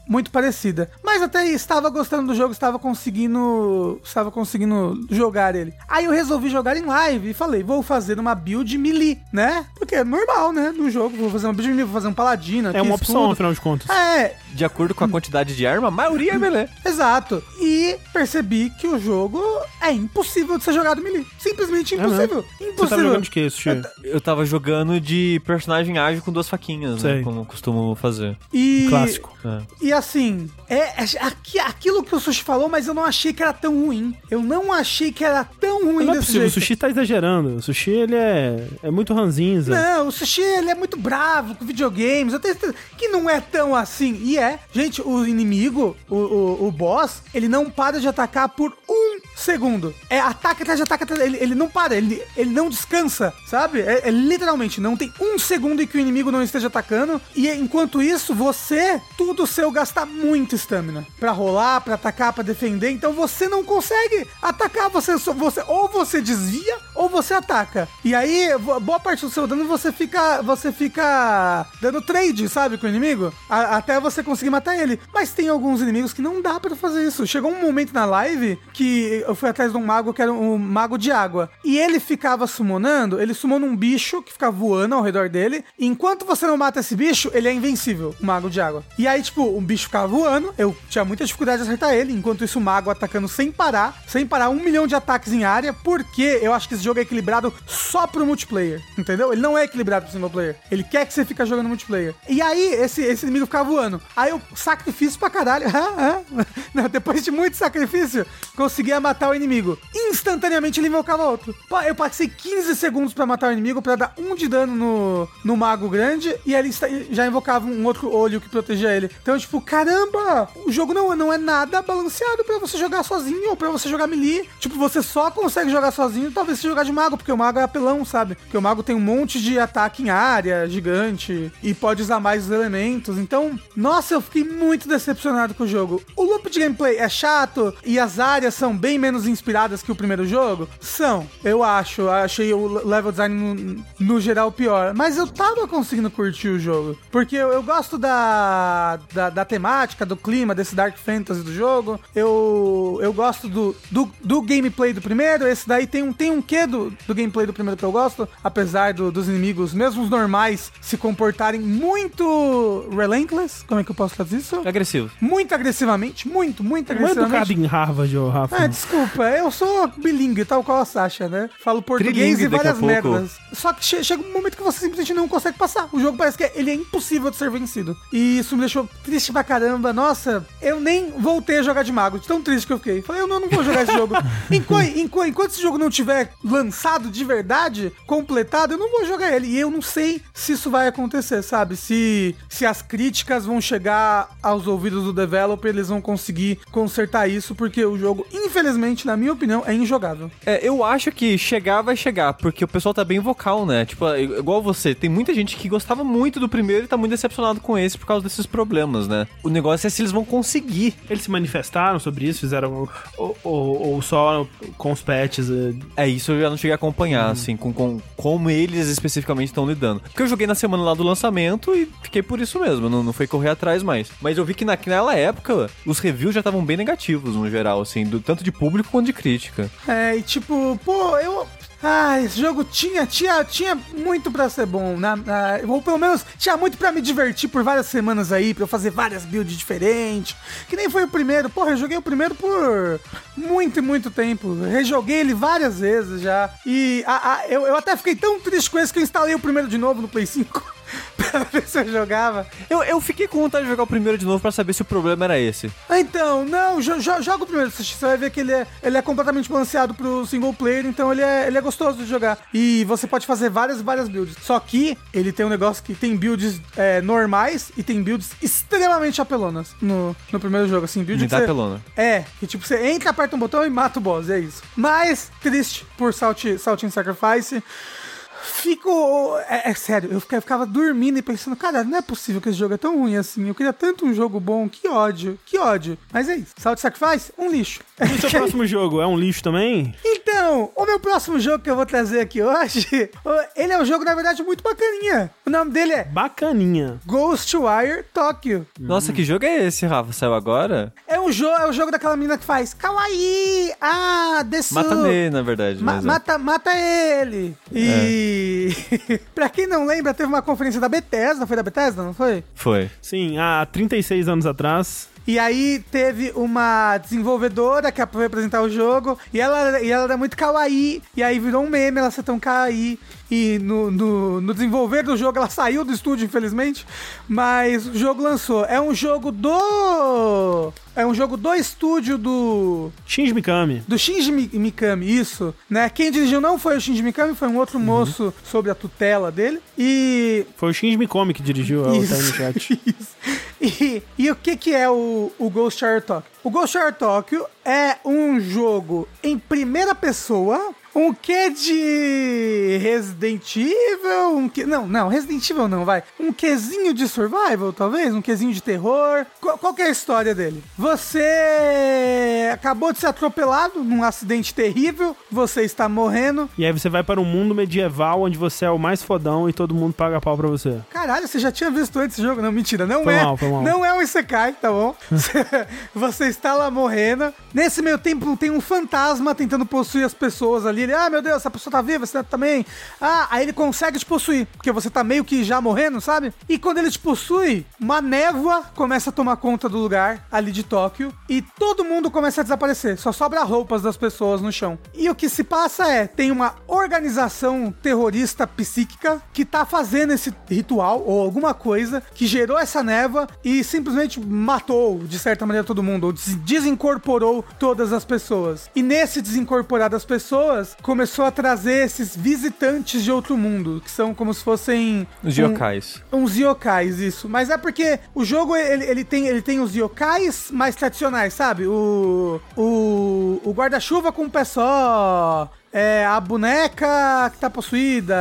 muito parecida. Mas até estava gostando do jogo, estava conseguindo. Estava conseguindo jogar ele. Aí eu resolvi jogar em live e falei, vou fazer uma build melee, né? Porque é normal, né? No jogo, vou fazer uma build melee, vou fazer um paladino. É uma opção, escudo. afinal de contas. É, De acordo com a quantidade de arma, a maioria é melee. Exato. E percebi que o jogo é impossível de ser jogado melee. Simplesmente É mesmo? impossível. Você tá Impossível. jogando de que, Sushi? Eu tava jogando de personagem ágil com duas faquinhas, Sei. né? Como eu costumo fazer. E, Clássico. É. E assim, é, é aqui- aquilo que o Sushi falou, mas eu não achei que era tão ruim. Eu não achei que era tão ruim Não é desse possível, o jeito. Sushi tá exagerando. O Sushi, ele é, é muito ranzinza. Não, o Sushi, ele é muito bravo com videogames. Eu tenho certeza que não é tão assim. E é. Gente, o inimigo, o, o, o boss, ele não para de atacar por um segundo. É ataque atrás de ataque atrás. Ele, ele não para, ele, ele não descansa, sabe? É, é literalmente, não tem um segundo em que o inimigo não esteja atacando. E enquanto isso, você, tudo seu gasta muito estamina. Pra rolar, pra atacar, pra defender. Então você não consegue atacar. Você, você ou você desvia ou você ataca. E aí, bo- boa parte do seu dano você fica. Você fica dando trade, sabe, com o inimigo. A- até você conseguir matar ele. Mas tem alguns inimigos que não dá pra fazer isso. Chegou um momento na live que eu fui atrás de um mago que era um mago de água. E ele ficava summonando, ele sumona um bicho que fica voando ao redor dele. E enquanto você não mata esse bicho, ele é invencível, o mago de água. E aí, tipo, um bicho ficava voando, eu tinha muita dificuldade de acertar ele. Enquanto isso, o mago atacando sem parar, sem parar, um milhão de ataques em área, porque eu acho que esse jogo é equilibrado só pro multiplayer, entendeu? Ele não é equilibrado pro single player. Ele quer que você fique jogando multiplayer. E aí, esse, esse inimigo ficava voando. Aí eu sacrifício pra caralho. Depois de muito sacrifício, conseguia matar o inimigo. Instantaneamente ele invocava outro. Eu passei 15 segundos pra matar o inimigo, pra dar um de dano no, no mago grande, e ele já invocava um outro olho que protegia ele. Então, tipo, caramba, o jogo não, não é nada balanceado pra você jogar sozinho ou pra você jogar melee. Tipo, você só consegue jogar sozinho, talvez se jogar de mago, porque o mago é apelão, sabe? Porque o mago tem um monte de ataque em área gigante e pode usar mais os elementos. Então, nossa, eu fiquei muito decepcionado com o jogo. O loop de gameplay é chato e as áreas são bem menos inspiradas que o primeiro jogo? São, eu acho. Achei o level design no, no geral pior. Mas eu tava conseguindo curtir o jogo. Porque eu, eu gosto da, da, da temática, do clima, desse Dark Fantasy do jogo. Eu, eu gosto do, do, do gameplay do primeiro. Esse daí tem um, tem um quê do, do gameplay do primeiro que eu gosto. Apesar do- dos inimigos, mesmo os normais, se comportarem muito relentless. Como é que eu posso fazer isso? Agressivo. Muito agressivamente. Muito, muito Não é educado agressivamente. em Harvard, ô Rafa. Ah, desculpa, eu sou bilingue, tal qual a Sasha, né? Falo português Trilingue e daqui a várias pouco. merdas. Só que che- chega um momento que você simplesmente não consegue passar. O jogo parece que ele é impossível de ser vencido. E isso me deixou triste pra caramba. Nossa, eu nem voltei a jogar de mago, de tão triste que eu fiquei. Falei, eu não, não vou jogar esse jogo. Enquanto, enquanto, enquanto esse jogo não tiver lançado de verdade, completado, eu não vou jogar ele. E eu não sei se isso vai acontecer, sabe? Se, se as críticas vão chegar aos ouvidos do developer, eles vão conseguir consertar isso, porque o jogo, infelizmente, na minha opinião, é injogável. É, eu acho que chegar vai chegar, porque o pessoal tá bem vocal, né? Tipo, igual você, tem muita gente que gostava muito do primeiro e tá muito decepcionado com esse por causa desses problemas, né? O negócio é se eles vão conseguir. Eles se manifestaram sobre isso, fizeram. Ou, ou- ou só com os patches. eh, É isso eu já não cheguei a acompanhar, assim, com, com como eles especificamente estão lidando. Porque eu joguei na semana lá do lançamento e fiquei por isso mesmo, não, não foi correr atrás mais. Mas eu vi que naquela época os reviews já estavam bem negativos no geral, assim, do, tanto de público quanto de crítica. É, e tipo, pô, eu. Ah, esse jogo tinha, tinha, tinha muito pra ser bom, né? Ah, ou pelo menos tinha muito pra me divertir por várias semanas aí, pra eu fazer várias builds diferentes. Que nem foi o primeiro. Porra, eu joguei o primeiro por muito e muito tempo. Rejoguei ele várias vezes já. E ah, eu, eu até fiquei tão triste com esse que eu instalei o primeiro de novo no Play 5. pra ver se eu jogava. Eu, eu fiquei com vontade de jogar o primeiro de novo pra saber se o problema era esse. Ah, Então, não, jo jo- joga o primeiro, você vai ver que ele é, ele é completamente balanceado pro single player, então ele é, ele é gostoso de jogar. E você pode fazer várias, várias builds. Só que ele tem um negócio que tem builds é, normais e tem builds extremamente apelonas no, no primeiro jogo, assim, build Me dá você- apelona. É, que tipo, você entra, aperta um botão e mata o boss, é isso. Mas, triste por Salt, Salt and Sacrifice. Fico. É, é sério, eu ficava, dormindo e pensando, cara, não é possível que esse jogo é tão ruim assim. Eu queria tanto um jogo bom, que ódio, que ódio. Mas é isso. Salt Sacrifice, um lixo. E o seu próximo jogo é um lixo também? Então, o meu próximo jogo que eu vou trazer aqui hoje, ele é um jogo, na verdade, muito bacaninha. O nome dele é Bacaninha. Ghostwire Tokyo. Nossa, que jogo é esse, Rafa? Saiu agora? É um jogo, é o jogo daquela menina que faz Kawaii! Ah, Desu! Mata na verdade. Ma- é. mata, mata ele! E. pra quem não lembra, teve uma conferência da Bethesda, foi da Bethesda, não foi? Foi. Sim, há 36 anos atrás. E aí teve uma desenvolvedora que foi apresentar o jogo e ela, e ela era muito kawaii. E aí virou um meme ela ser tão kawaii. E no, no, no desenvolver do jogo ela saiu do estúdio, infelizmente. Mas o jogo lançou. É um jogo do. É um jogo do estúdio do. Shinji Mikami. Do Shinji Mi- Mikami, isso, né? Quem dirigiu não foi o Shinji Mikami, foi um outro moço sob a tutela dele. E Foi o Shinji Mikami que dirigiu é o isso, Tiny Chat. isso. E, o que, que é o, o Ghostwire Tokyo? O Ghostwire Tokyo é um jogo em primeira pessoa, um quê de Resident Evil, um quê... Não, não, Resident Evil não, vai. Um quezinho de survival, talvez? Um quezinho de terror? Qual, qual que é a história dele? Você acabou de ser atropelado num acidente terrível, você está morrendo, E aí você vai para um mundo medieval onde você é o mais fodão e todo mundo paga pau pra você. Caralho, você já tinha visto antes esse jogo? Não, mentira, não Foi é. mal, foi mal. Não é um Isekai, tá bom? você está lá morrendo. Nesse meio tempo tem um fantasma tentando possuir as pessoas ali. Ah, meu Deus, essa pessoa tá viva, você também. Ah, aí ele consegue te possuir, porque você tá meio que já morrendo, sabe? E quando ele te possui, uma névoa começa a tomar conta do lugar ali de Tóquio e todo mundo começa a desaparecer. Só sobra roupas das pessoas no chão. E o que se passa é, tem uma organização terrorista psíquica que tá fazendo esse ritual ou alguma coisa que gerou essa névoa e simplesmente matou, de certa maneira, todo mundo, ou des- desincorporou todas as pessoas. E nesse desincorporar das pessoas, começou a trazer esses visitantes de outro mundo, que são como se fossem Os um- yokais. Uns yokais, isso. Mas é porque o jogo, ele, ele, tem, ele tem os yokais mais tradicionais, sabe? O, o, o guarda-chuva com um pé só, é, a boneca que tá possuída.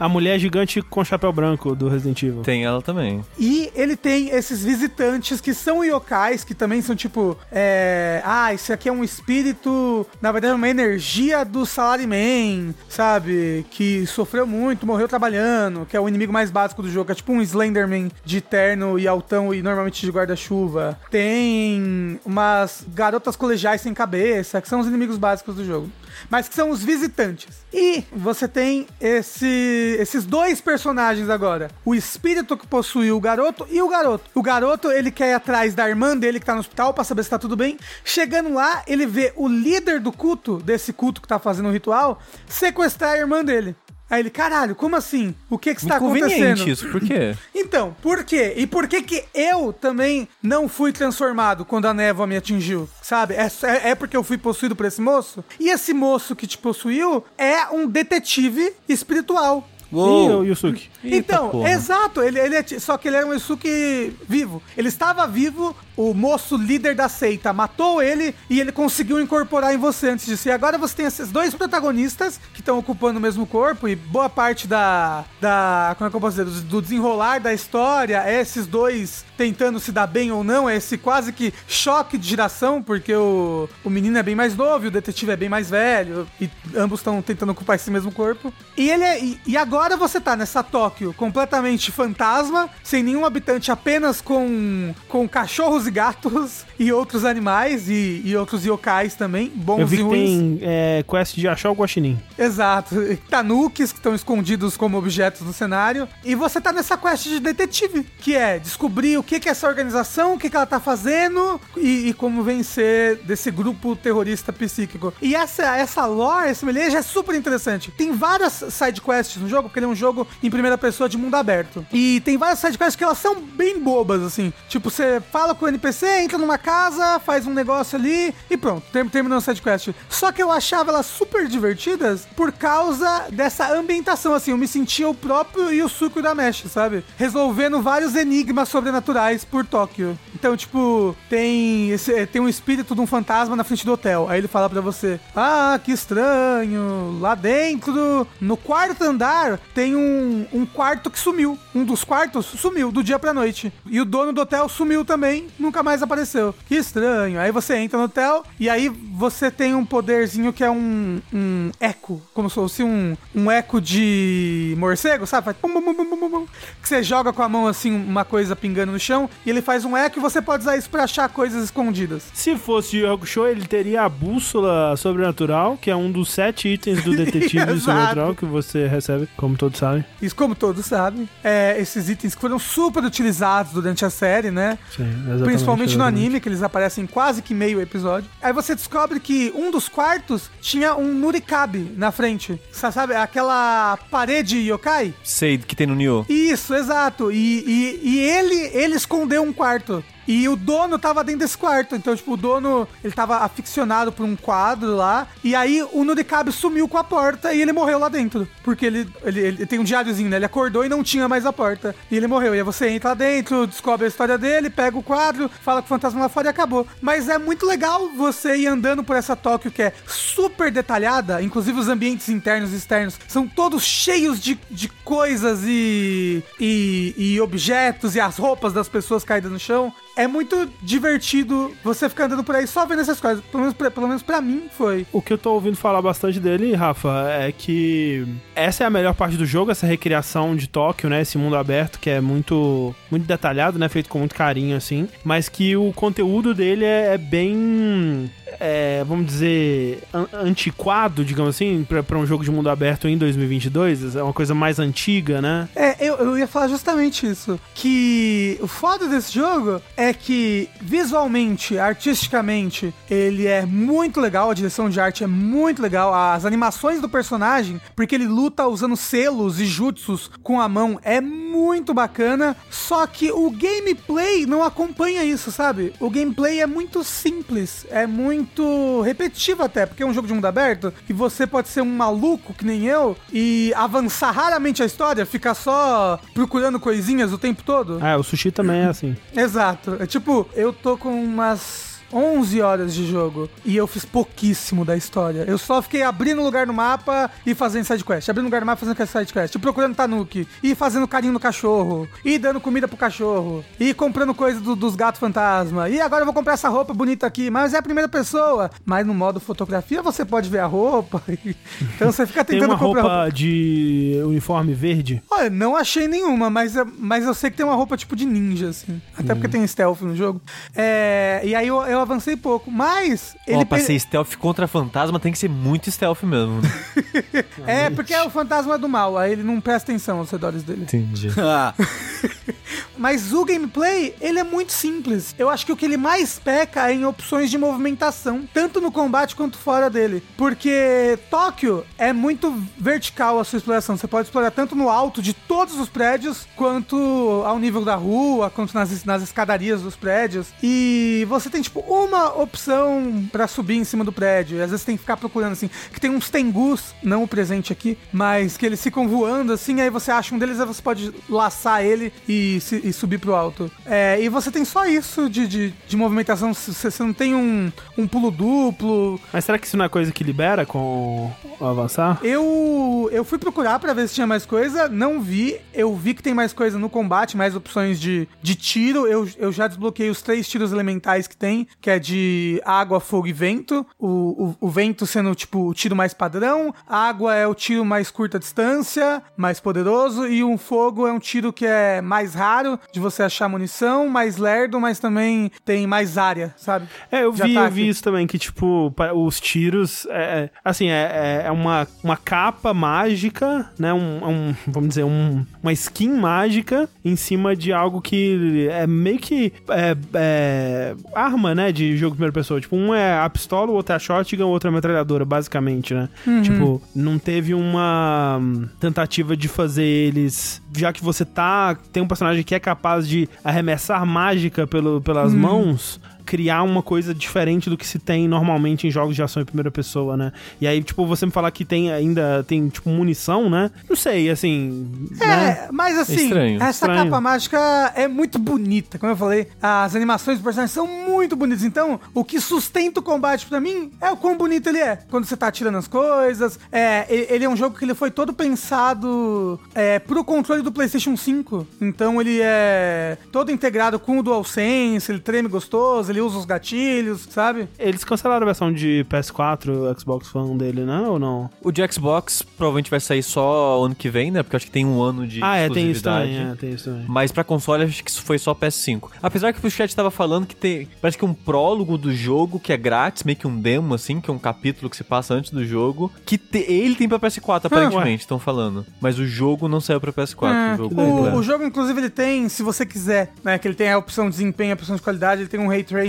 A mulher gigante com chapéu branco do Resident Evil. Tem ela também. E ele tem esses visitantes que são yokais, que também são tipo, é, ah, esse aqui é um espírito, na verdade é uma energia do Salaryman, sabe? Que sofreu muito, morreu trabalhando, que é o inimigo mais básico do jogo, é tipo um Slenderman de terno e altão e normalmente de guarda-chuva. Tem umas garotas colegiais sem cabeça, que são os inimigos básicos do jogo. Mas que são os visitantes. E você tem esse, esses dois personagens agora. O espírito que possui o garoto e o garoto. O garoto, ele quer ir atrás da irmã dele que tá no hospital pra saber se tá tudo bem. Chegando lá, ele vê o líder do culto, desse culto que tá fazendo o ritual, sequestrar a irmã dele. Aí ele, caralho, como assim? O que que está acontecendo? isso, por quê? Então, por quê? E por que que eu também não fui transformado quando a névoa me atingiu? Sabe? É, é porque eu fui possuído por esse moço? E esse moço que te possuiu é um detetive espiritual. E o Yusuke? Então, porra. exato, ele, ele é só que ele era um Yusuke vivo. Ele estava vivo, o moço líder da seita matou ele e ele conseguiu incorporar em você antes disso. E agora você tem esses dois protagonistas que estão ocupando o mesmo corpo e boa parte da. da como é que eu posso dizer? Do, do desenrolar da história é esses dois tentando se dar bem ou não, é esse quase que choque de geração, porque o, o menino é bem mais novo e o detetive é bem mais velho, e ambos estão tentando ocupar esse mesmo corpo. E ele é, e, e agora você tá nessa Tóquio completamente fantasma, sem nenhum habitante, apenas com, com cachorros e gatos e outros animais e, e outros yokais também, bons Eu vi e que ruins. tem é, quest de achar o guaxinim. Exato. Tanukis que estão escondidos como objetos no cenário. E você tá nessa quest de detetive, que é descobrir o que que é essa organização, o que que ela tá fazendo e, e como vencer desse grupo terrorista psíquico. E essa, essa lore, esse melee já é super interessante. Tem várias side quests no jogo, porque ele é um jogo em primeira pessoa de mundo aberto. E tem várias side quests que elas são bem bobas, assim. Tipo, você fala com o NPC, entra numa casa, faz um negócio ali e pronto, term- terminou a side quest. Só que eu achava elas super divertidas por causa dessa ambientação, assim. Eu me sentia o próprio Yusuke Urameshi, sabe? Resolvendo vários enigmas sobrenaturais por Tóquio. Então, tipo, tem, esse, tem um espírito de um fantasma na frente do hotel. Aí ele fala pra você: Ah, que estranho. Lá dentro, no quarto andar, tem um, um quarto que sumiu. Um dos quartos sumiu do dia pra noite. E o dono do hotel sumiu também, nunca mais apareceu. Que estranho. Aí você entra no hotel e aí você tem um poderzinho que é um, um eco, como se fosse um, um eco de morcego, sabe? Faz pum, pum, pum, pum, que você joga com a mão assim, uma coisa pingando no chão, e ele faz um eco e você pode usar isso pra achar coisas escondidas. Se fosse o Show, ele teria a bússola sobrenatural, que é um dos sete itens do detetive sobrenatural que você recebe, como todos sabem. Isso, como todos sabem, é, esses itens que foram super utilizados durante a série, né? Sim, exatamente, Principalmente no exatamente. anime, que eles aparecem quase que meio episódio. Aí você descobre que um dos quartos tinha um Nurikabe na frente. Sa- Sabe, aquela parede yokai? Sei que tem no Nioh. Isso, exato. E, e, e ele, ele escondeu um quarto. E o dono tava dentro desse quarto. Então, tipo, o dono, ele tava aficionado por um quadro lá. E aí o Nurikabe sumiu com a porta e ele morreu lá dentro. Porque ele, ele, ele tem um diáriozinho, né? Ele acordou e não tinha mais a porta. E ele morreu. E aí você entra lá dentro, descobre a história dele, pega o quadro, fala com o fantasma lá fora e acabou. Mas é muito legal você ir andando por essa Tóquio que é super detalhada. Inclusive os ambientes internos e externos são todos cheios de, de coisas e, e, e objetos e as roupas das pessoas caídas no chão. É muito divertido você ficar andando por aí só vendo essas coisas. Pelo menos pra, pelo menos pra mim foi. O que eu tô ouvindo falar bastante dele, Rafa, é que essa é a melhor parte do jogo, essa recriação de Tóquio, né? Esse mundo aberto que é muito, muito detalhado, né? Feito com muito carinho, assim. Mas que o conteúdo dele é, é bem. é, vamos dizer, an- antiquado, digamos assim, pra, pra um jogo de mundo aberto em 2022. É uma coisa mais antiga, né? É, eu, eu ia falar justamente isso. Que o foda desse jogo é que visualmente, artisticamente, ele é muito legal, a direção de arte é muito legal, as animações do personagem, porque ele luta usando selos e jutsus com a mão, é muito bacana. Só que o gameplay não acompanha isso, sabe? O gameplay é muito simples, é muito repetitivo até, porque é um jogo de mundo aberto e você pode ser um maluco que nem eu e avançar raramente a história, ficar só procurando coisinhas o tempo todo. Ah, o sushi também é assim. Exato. É tipo, eu tô com umas 11 horas de jogo e eu fiz pouquíssimo da história. Eu só fiquei abrindo lugar no mapa e fazendo sidequest. Abrindo lugar no mapa e fazendo sidequest. E procurando Tanuki. E fazendo carinho no cachorro. E dando comida pro cachorro. E comprando coisa do- dos gatos fantasma. E agora eu vou comprar essa roupa bonita aqui. Mas é a primeira pessoa. Mas no modo fotografia você pode ver a roupa. Então você fica Tem tentando uma comprar roupa de uniforme verde. Olha, não achei nenhuma, mas, mas eu sei que tem uma roupa tipo de ninja, assim. Até porque tem stealth no jogo. É, e aí eu, eu avancei pouco. Mas. Ó, pra pe- ser stealth contra fantasma tem que ser muito stealth mesmo. né? É, porque é o fantasma do mal. Aí ele não presta atenção aos redores dele. Entendi. Ah, Mas o gameplay, ele é muito simples. Eu acho que o que ele mais peca é em opções de movimentação, tanto no combate quanto fora dele. Porque Tóquio é muito vertical a sua exploração. Você pode explorar tanto no alto de todos os prédios, quanto ao nível da rua, quanto nas, nas escadarias dos prédios. E você tem, tipo, uma opção pra subir em cima do prédio. Às vezes tem que ficar procurando, assim, que tem uns tengus, não o presente aqui, mas que eles ficam voando, assim, aí você acha um deles, aí você pode laçar ele e, se- e subir pro alto. É, e você tem só isso de, de, de movimentação, você, você não tem um, um pulo duplo. Mas será que isso não é coisa que libera com o avançar? Eu, eu fui procurar pra ver se tinha mais coisa, não vi. Eu vi que tem mais coisa no combate, mais opções de, de tiro. Eu, eu já desbloqueei os três tiros elementais que tem, que é de água, fogo e vento. O, o, o vento sendo, tipo, o tiro mais padrão. A água é o tiro mais curta distância, mais poderoso. E o fogo é um tiro que é mais raro de você achar munição, mais lerdo, mas também tem mais área, sabe? É, eu vi, eu vi isso também, que, tipo, os tiros, é, é, assim, é, é- é uma, uma capa mágica, né, um, um- vamos dizer, um, uma skin mágica em cima de algo que é meio que é, é, arma, né, de jogo de primeira pessoa. Tipo, um é a pistola, o outro é a shotgun, o outro é a metralhadora, basicamente, né? Tipo, não teve uma hum, tentativa de fazer eles, já que você tá, tem um personagem que é capaz de arremessar mágica pelo, pelas mãos, criar uma coisa diferente do que se tem normalmente em jogos de ação em primeira pessoa, né? E aí, tipo, você me falar que tem ainda, tem, tipo, munição, né? Não sei, assim, né? É, mas assim, estranho. essa Estranho. capa mágica é muito bonita, como eu falei. As animações dos personagens são muito bonitas. Então, o que sustenta o combate pra mim é o quão bonito ele é. Quando você tá atirando as coisas. É, ele é um jogo que ele foi todo pensado é, pro controle do PlayStation 5. Então, ele é todo integrado com o DualSense, ele treme gostoso, ele usa os gatilhos, sabe? Eles cancelaram a versão de PS4, Xbox One dele, né? Ou não? O de Xbox provavelmente vai sair só ano que vem, né? Porque acho que tem um ano de ah, é, tem isso também, é, tem isso também. Mas pra console, acho que isso foi só PS5. Apesar que o chat tava falando que tem. Parece que um prólogo do jogo que é grátis, meio que um demo, assim, que é um capítulo que se passa antes do jogo. Que te- ele tem pra PS4, aparentemente, estão falando. Mas o jogo não saiu pra PS4. É, o jogo o, o jogo, inclusive, ele tem, se você quiser, né? Que ele tem a opção de desempenho, a opção de qualidade, ele tem um ray tracing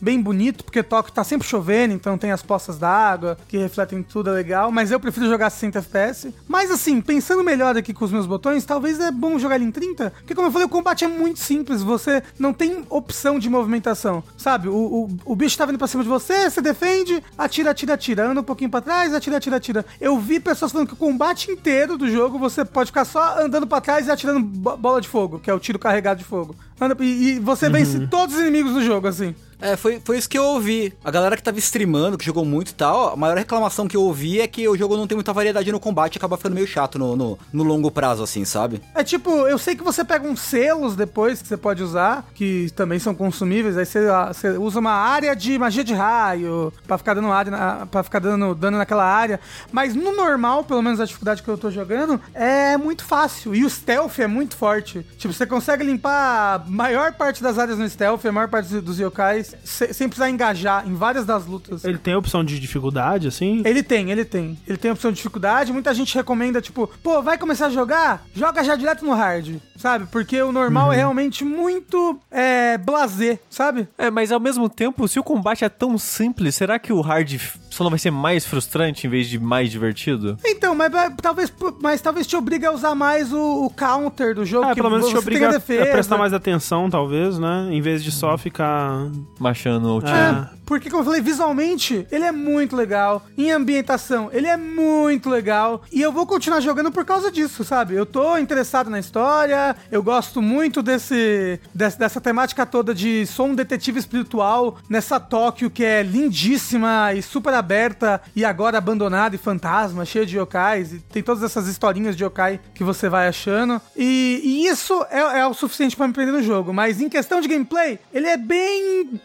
bem bonito, porque Tóquio tá sempre chovendo, então tem as poças d'água que refletem tudo, é legal. Mas eu prefiro jogar 60 FPS. Mas assim, pensando melhor aqui com os meus botões, talvez é bom jogar ele em 30. Porque, como eu falei, o combate é muito simples. Você não tem opção de movimentação, sabe? O, o, o bicho tá vindo pra cima de você, você defende, atira, atira, atira. Anda um pouquinho pra trás, atira, atira, atira. Eu vi pessoas falando que o combate inteiro do jogo você pode ficar só andando pra trás e atirando bo- bola de fogo, que é o tiro carregado de fogo. E, e você vence todos os inimigos do jogo, assim. É, foi, foi isso que eu ouvi. A galera que tava streamando, que jogou muito e tal, a maior reclamação que eu ouvi é que o jogo não tem muita variedade no combate e acaba ficando meio chato no, no, no longo prazo, assim, sabe? É tipo, eu sei que você pega uns selos depois que você pode usar, que também são consumíveis, aí você, ah, você usa uma área de magia de raio pra ficar dando área, pra ficar dando dano naquela área. Mas no normal, pelo menos a dificuldade que eu tô jogando, é muito fácil. E o stealth é muito forte. Tipo, você consegue limpar a maior parte das áreas no stealth, a maior parte dos yokais. Se- sem precisar engajar em várias das lutas. Ele tem opção de dificuldade, assim? Ele tem, ele tem. Ele tem opção de dificuldade. Muita gente recomenda, tipo, pô, vai começar a jogar? Joga já direto no hard, sabe? Porque o normal é realmente muito é, blazer, sabe? É, mas ao mesmo tempo, se o combate é tão simples, será que o hard só não vai ser mais frustrante em vez de mais divertido? Então, mas, mas talvez, mas talvez te obrigue a usar mais o, o counter do jogo. Ah, que pelo menos te você obriga tem a a prestar mais atenção, talvez, né? Em vez de só ficar. Machando o tiro. É. Porque, como eu falei, visualmente, ele é muito legal. Em ambientação, ele é muito legal. E eu vou continuar jogando por causa disso, sabe? Eu tô interessado na história, eu gosto muito desse, desse- dessa temática toda de sou um detetive espiritual nessa Tóquio que é lindíssima e super aberta e agora abandonada e fantasma, cheia de yokais. E tem todas essas historinhas de yokai que você vai achando. E, e isso é, é o suficiente pra me prender no jogo. Mas em questão de gameplay, ele é bem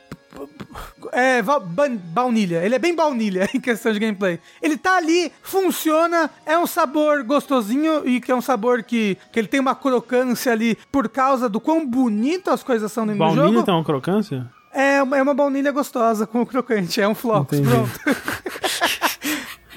é, baunilha. Ele é bem baunilha em questão de gameplay. Ele tá ali, funciona, é um sabor gostosinho e que é um sabor que, que ele tem uma crocância ali por causa do quão bonito as coisas são do Baunilha jogo. tem uma crocância? É, uma- é uma baunilha gostosa com o crocante, é um flocos, Entendi. pronto.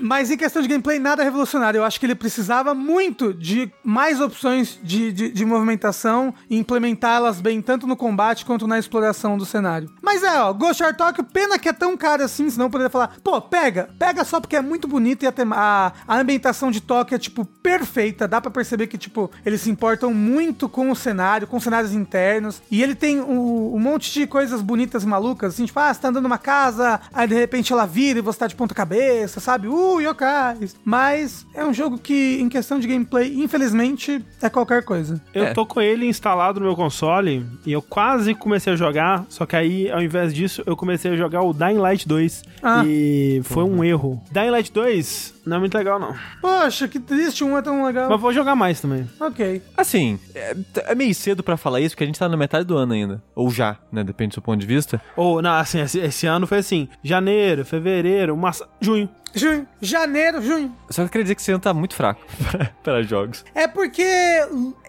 Mas em questão de gameplay, nada revolucionário. Eu acho que ele precisava muito de mais opções de, de, de movimentação e implementá-las bem, tanto no combate quanto na exploração do cenário. Mas é, ó, Ghost Art Tokyo, pena que é tão caro assim, senão eu poderia falar, pô, pega, pega só porque é muito bonito e a, a, a ambientação de Tóquio é, tipo, perfeita. Dá pra perceber que, tipo, eles se importam muito com o cenário, com cenários internos. E ele tem um, um monte de coisas bonitas e malucas, assim, tipo, ah, você tá andando numa casa, aí de repente ela vira e você tá de ponta cabeça, sabe? Uh, yokais. Mas é um jogo que, em questão de gameplay, infelizmente, é qualquer coisa. Eu É. tô com ele instalado no meu console e eu quase comecei a jogar, só que aí, ao invés disso, eu comecei a jogar o Dying Light 2. Ah. E foi um erro. Dying Light 2 não é muito legal, não. Poxa, que triste, um é tão legal. Mas vou jogar mais também. Ok. Assim, é, é meio cedo pra falar isso, porque a gente tá na metade do ano ainda. Ou já, né? Depende do seu ponto de vista. Ou, não, assim, esse, esse ano foi assim: janeiro, fevereiro, março, junho. Junho, janeiro, junho. Só que eu queria dizer que esse ano tá muito fraco para jogos. É porque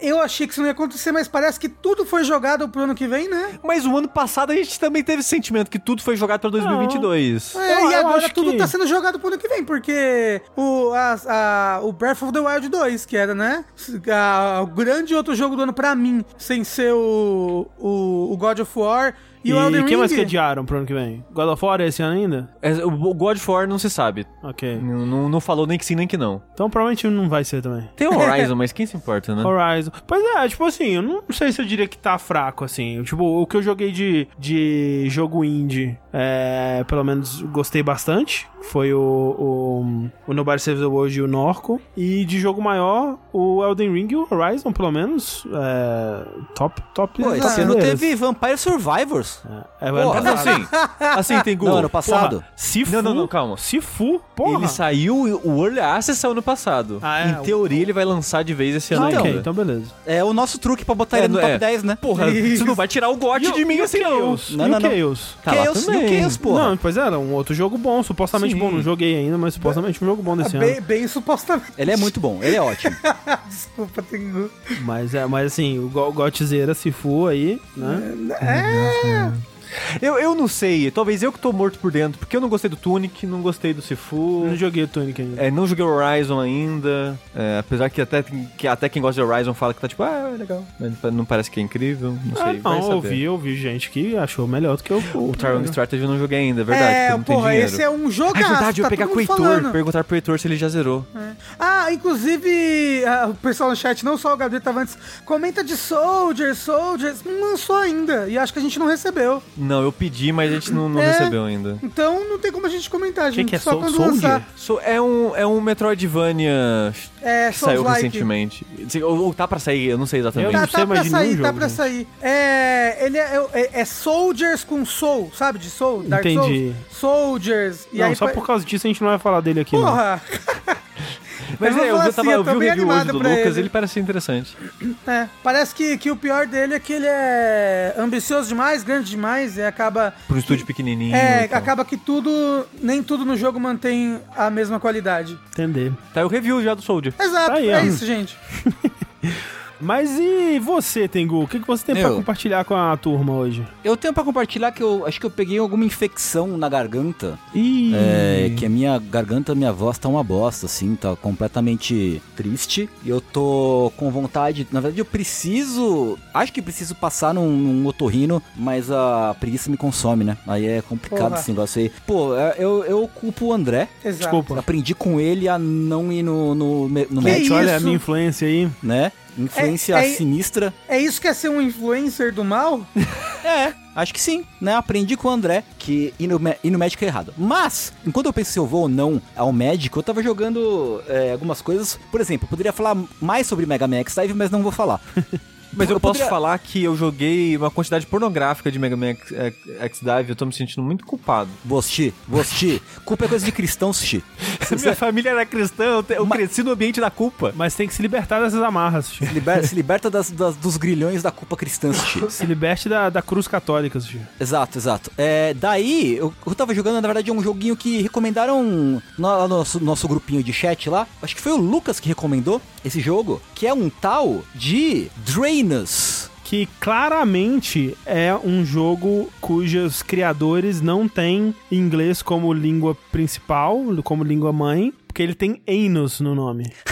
eu achei que isso não ia acontecer, mas parece que tudo foi jogado pro ano que vem, né? Mas o ano passado a gente também teve esse sentimento que tudo foi jogado pra 2022. É, Eu- e agora tudo que- tá sendo jogado pro ano que vem, porque o, a- a- o Breath of the Wild 2, que era, né? a- o grande outro jogo do ano pra mim, sem ser o, o, o God of War e, E, o Elden Ring. mais que adiaram pro ano que vem? God of War é esse ano ainda? É, o God of War não se sabe. Ok. Não, não- não falou nem que sim, nem que não. Então provavelmente não vai ser também. Tem o Horizon, mas quem se importa, né? Horizon. Pois é, tipo assim, eu não sei se eu diria que tá fraco, assim. Tipo, o que eu joguei de, de jogo indie, é, pelo menos gostei bastante. Foi o, o, o Nobody Saves the World e o Norco. E de jogo maior, o Elden Ring e o Horizon, pelo menos, é, top, top. Pô, esse ano teve Vampire Survivors. É, é, Porra, ano assim, assim tem Google. Não, ano passado. Porra, Sifu. Não, não, não, calma. Sifu, porra. Ele saiu, o Early Access saiu no passado. Ah, é? Em teoria, ele vai lançar de vez esse ano Ah, ok, ainda. então beleza. É o nosso truque pra botar É, ele no top é. 10, né? Porra, Isso. você não vai tirar o gote de mim assim, não. Chaos? Não, e não, o não. Chaos? Tá lá Chaos, também. e o Chaos, porra. Não, pois é, era um outro jogo bom, supostamente Sim. bom. Não joguei ainda, mas supostamente um jogo bom desse ano. Bem, bem supostamente. Ele é muito bom, ele é ótimo. Desculpa, tem. Mas, é, mas assim, o Go- Godzilla Sifu aí, né? É. 嗯。Eu, eu não sei, talvez eu que tô morto por dentro, porque eu não gostei do Tunic, não gostei do Sifu. Não joguei o Tunic ainda. É, não joguei o Horizon ainda. é, apesar que até, que até quem gosta de Horizon fala que tá tipo, ah, é legal. Mas não parece que é incrível. Não Ah, sei. vai não, eu vi, eu vi gente que achou melhor do que eu. O Triangle Strategy eu não joguei ainda, é verdade. É, eu não porra, esse é um jogo. É verdade, eu ia tá pegar todo com o Heitor, falando. perguntar pro Heitor se ele já zerou. Ah, inclusive, ah, o pessoal no chat, não só o Gabriel tava antes, comenta de Soldiers, Soldiers, não lançou ainda. E acho que a gente não recebeu. Não, eu pedi, mas a gente não, não É. recebeu ainda. Então não tem como a gente comentar, gente. que é só Sol- quando Soldier? lançar. So, é, um, é um Metroidvania É, que saiu Souls-like. recentemente. Ou, ou tá pra sair, eu não sei exatamente. Eu Tá, não tá sei pra mais de nenhum sair, tá jogo, pra gente. sair. É, ele é, é, é Soldiers com Soul, sabe? De Soul, Dark Entendi. Souls. Soldiers. E não, aí, só por causa disso a gente não vai falar dele aqui. não. Mas Eu é, eu, tava, assim, eu eu vi o review hoje animado do Lucas, ele. ele parece interessante. É, parece que, que o pior dele é que ele é ambicioso demais, grande demais, e acaba. Pro um estúdio pequenininho. É, acaba que tudo. Nem tudo no jogo mantém a mesma qualidade. Entender. Tá aí o review já do Soldier. Exato, Tá aí, é ó. isso, gente. Mas e você, Tengu? O que, que você tem pra Eu? compartilhar com a turma hoje? Eu tenho pra compartilhar que eu acho que eu peguei alguma infecção na garganta. Ih, É, que a minha garganta, minha voz tá uma bosta, assim, tá completamente triste. E eu tô com vontade. Na verdade, eu preciso. Acho que preciso passar num, num otorrino, mas a preguiça me consome, né? Aí é complicado Porra. esse negócio aí. Pô, é, eu, eu culpo o André. Exato. Desculpa. Aprendi com ele a não ir no, no, no Que médico, Olha a minha influência aí. né? Influência É- é- sinistra. É isso que é ser um influencer do mal? É, acho que sim, né? Aprendi com o André que ir no, ir no médico é errado. Mas, enquanto eu penso se eu vou ou não ao médico, eu tava jogando é, algumas coisas. Por exemplo, eu poderia falar mais sobre Mega Man X-Dive, mas não vou falar. Mas eu, Eu posso poderia- falar que eu joguei uma quantidade pornográfica de Mega Man X- X- X-Dive, eu tô me sentindo muito culpado. Vosti, Vosti, culpa é coisa de cristão, Sushi. Minha família era cristã, eu, te- eu Ma- cresci no ambiente da culpa. Mas tem que se libertar dessas amarras, Sushi. Se liber- se liberta das- das- dos grilhões da culpa cristã, Sushi. Se liberte da, da cruz católica, Sushi. Exato, exato. É, daí, eu, eu tava jogando, na verdade, um joguinho que recomendaram no, no nosso, nosso grupinho de chat lá. Acho que foi o Lucas que recomendou esse jogo, que é um tal de Drainus. Que claramente é um jogo cujos criadores não têm inglês como língua principal, como língua mãe, porque ele tem anus no nome.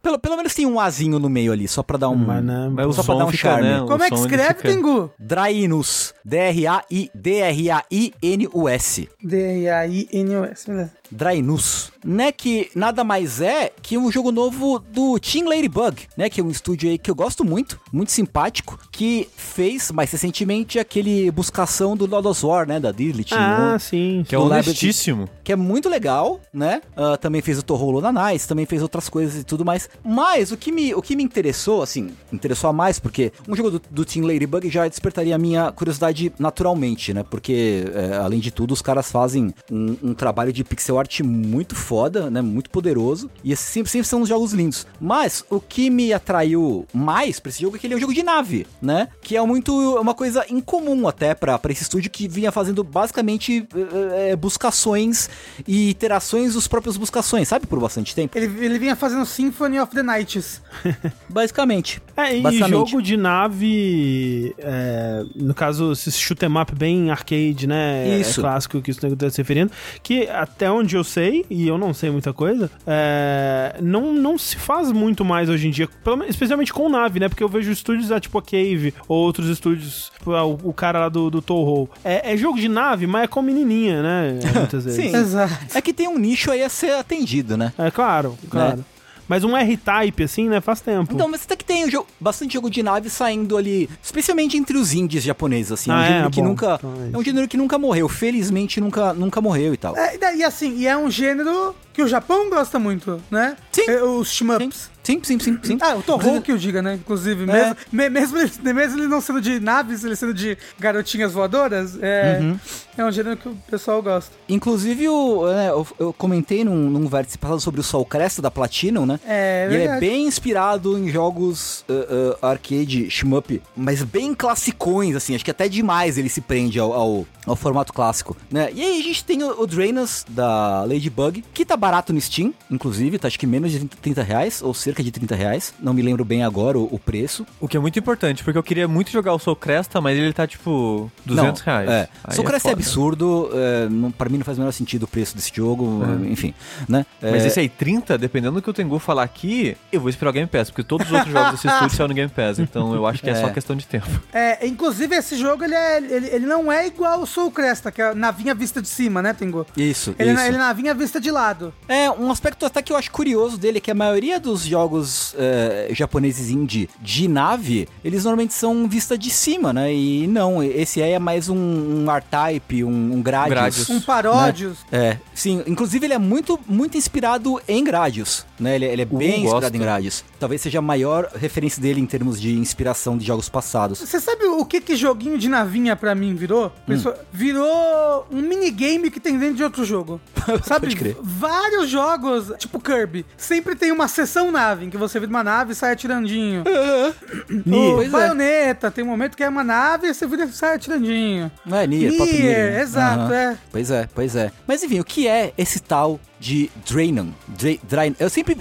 Pelo, pelo menos tem um Azinho no meio ali, só pra dar um. Mas, né, Mas o Só pra dar um fica, charme. né, Como é que escreve, fica- Tengu? Drainus. D-R-A-I, D-R-A-I-N-U-S. Beleza. Drainus, né, que nada mais é que um jogo novo do Team Ladybug, né, que é um estúdio aí que eu gosto muito, muito simpático, que fez mais recentemente aquele buscação do Lord of War, né, da Disney, Ah, um- sim. Que é do Labyrinth- honestíssimo. que é muito legal, né? Ah, também fez o Torrolo na Nice, também fez outras coisas e tudo mais. Mas o que me, o que me interessou, assim, interessou a mais, porque um jogo do, do Team Ladybug já despertaria a minha curiosidade naturalmente, né? Porque, é, além de tudo, os caras fazem um, um trabalho de pixel art muito foda, né? Muito poderoso. E esses sempre, sempre são uns jogos lindos. Mas o que me atraiu mais pra esse jogo é que ele é um jogo de nave, né? Que é muito uma coisa incomum até pra pra esse estúdio que vinha fazendo basicamente eh, buscações e iterações dos próprios buscações, sabe? Por bastante tempo. Ele, ele vinha fazendo Symphony of the Nights. Basicamente. É, e Basicamente. jogo de nave, é, no caso, esse shoot 'em up bem arcade, né? Isso. É clássico que o nego tá se referindo. Que até onde eu sei, e eu não sei muita coisa, é, não, não se faz muito mais hoje em dia, especialmente com nave, né? Porque eu vejo estúdios ah, tipo a Cave, ou outros estúdios, tipo, ah, o, o cara lá do, do Toho. É, é jogo de nave, mas é com menininha, né? Muitas vezes. Sim. Exato. É que tem um nicho aí a ser atendido, né? É claro, claro. Mas um R-Type, assim, né? Faz tempo. Então, mas até que tem o jogo- bastante jogo de nave saindo ali, especialmente entre os indies japoneses, assim. é um Ah, é? gênero que Bom, nunca. então é É um gênero que nunca morreu. Felizmente nunca, nunca morreu e tal. É, e daí, assim, e é um gênero que o Japão gosta muito, né? Sim. É, Os shmups. Sim, sim, sim, sim. Ah, o Torro que eu diga, né? Inclusive, mesmo, me- mesmo, ele, mesmo ele não sendo de naves, ele sendo de garotinhas voadoras, é, é um gênero que o pessoal gosta. Inclusive, o, é, eu, eu comentei num, num vértice passado sobre o Sol Cresta da Platinum, né? É, E ele é bem inspirado em jogos uh, uh, arcade shmup, mas bem classicões, assim. Acho que até demais ele se prende ao, ao, ao formato clássico, né? E aí a gente tem o, o Drainus da Ladybug, que tá barato no Steam, inclusive, tá acho que menos de 30 reais, ou cerca de 30 reais. Não me lembro bem agora o, o preço. O que é muito importante, porque eu queria muito jogar o Soul Cresta, mas ele tá tipo 200 Não, reais. É. Aí Soul Cresta é, absurdo, é, não, pra mim não faz o menor sentido o preço desse jogo, é, enfim, né? Mas É, esse aí, 30, dependendo do que o Tengu falar aqui, eu vou esperar o Game Pass, porque todos os outros jogos desse estúdio são no Game Pass, então eu acho que é, só É. questão de tempo. É, inclusive, esse jogo, ele, é, ele, ele não é igual ao Soul Cresta, que é a navinha vista de cima, né, Tengu? Isso, Ele, isso. ele é navinha vista de lado. É, um aspecto até que eu acho curioso dele é que a maioria dos jogos é, japoneses indie de nave, eles normalmente são vista de cima, né? E não, esse aí é mais um, um R-Type, um, um Gradius. Gradius. Um paródios. É, sim. Inclusive ele é muito, muito inspirado em Gradius, né? Ele, ele é bem gosto. inspirado em Gradius. Talvez seja a maior referência dele em termos de inspiração de jogos passados. Você sabe o que que joguinho de navinha pra mim virou? Hum. Virou um minigame que tem dentro de outro jogo. Sabe? Pode crer. Vários jogos, tipo Kirby, sempre tem uma sessão nave, em que você vira uma nave e sai atirandinho. Nier. O é. baioneta, tem um momento que é uma nave e você vira e sai atirandinho. Não é Nier, próprio Nier, Nier, exato, é. Pois é, pois é. Mas enfim, o que é esse tal de Drainan. Dra Drain, eu sempre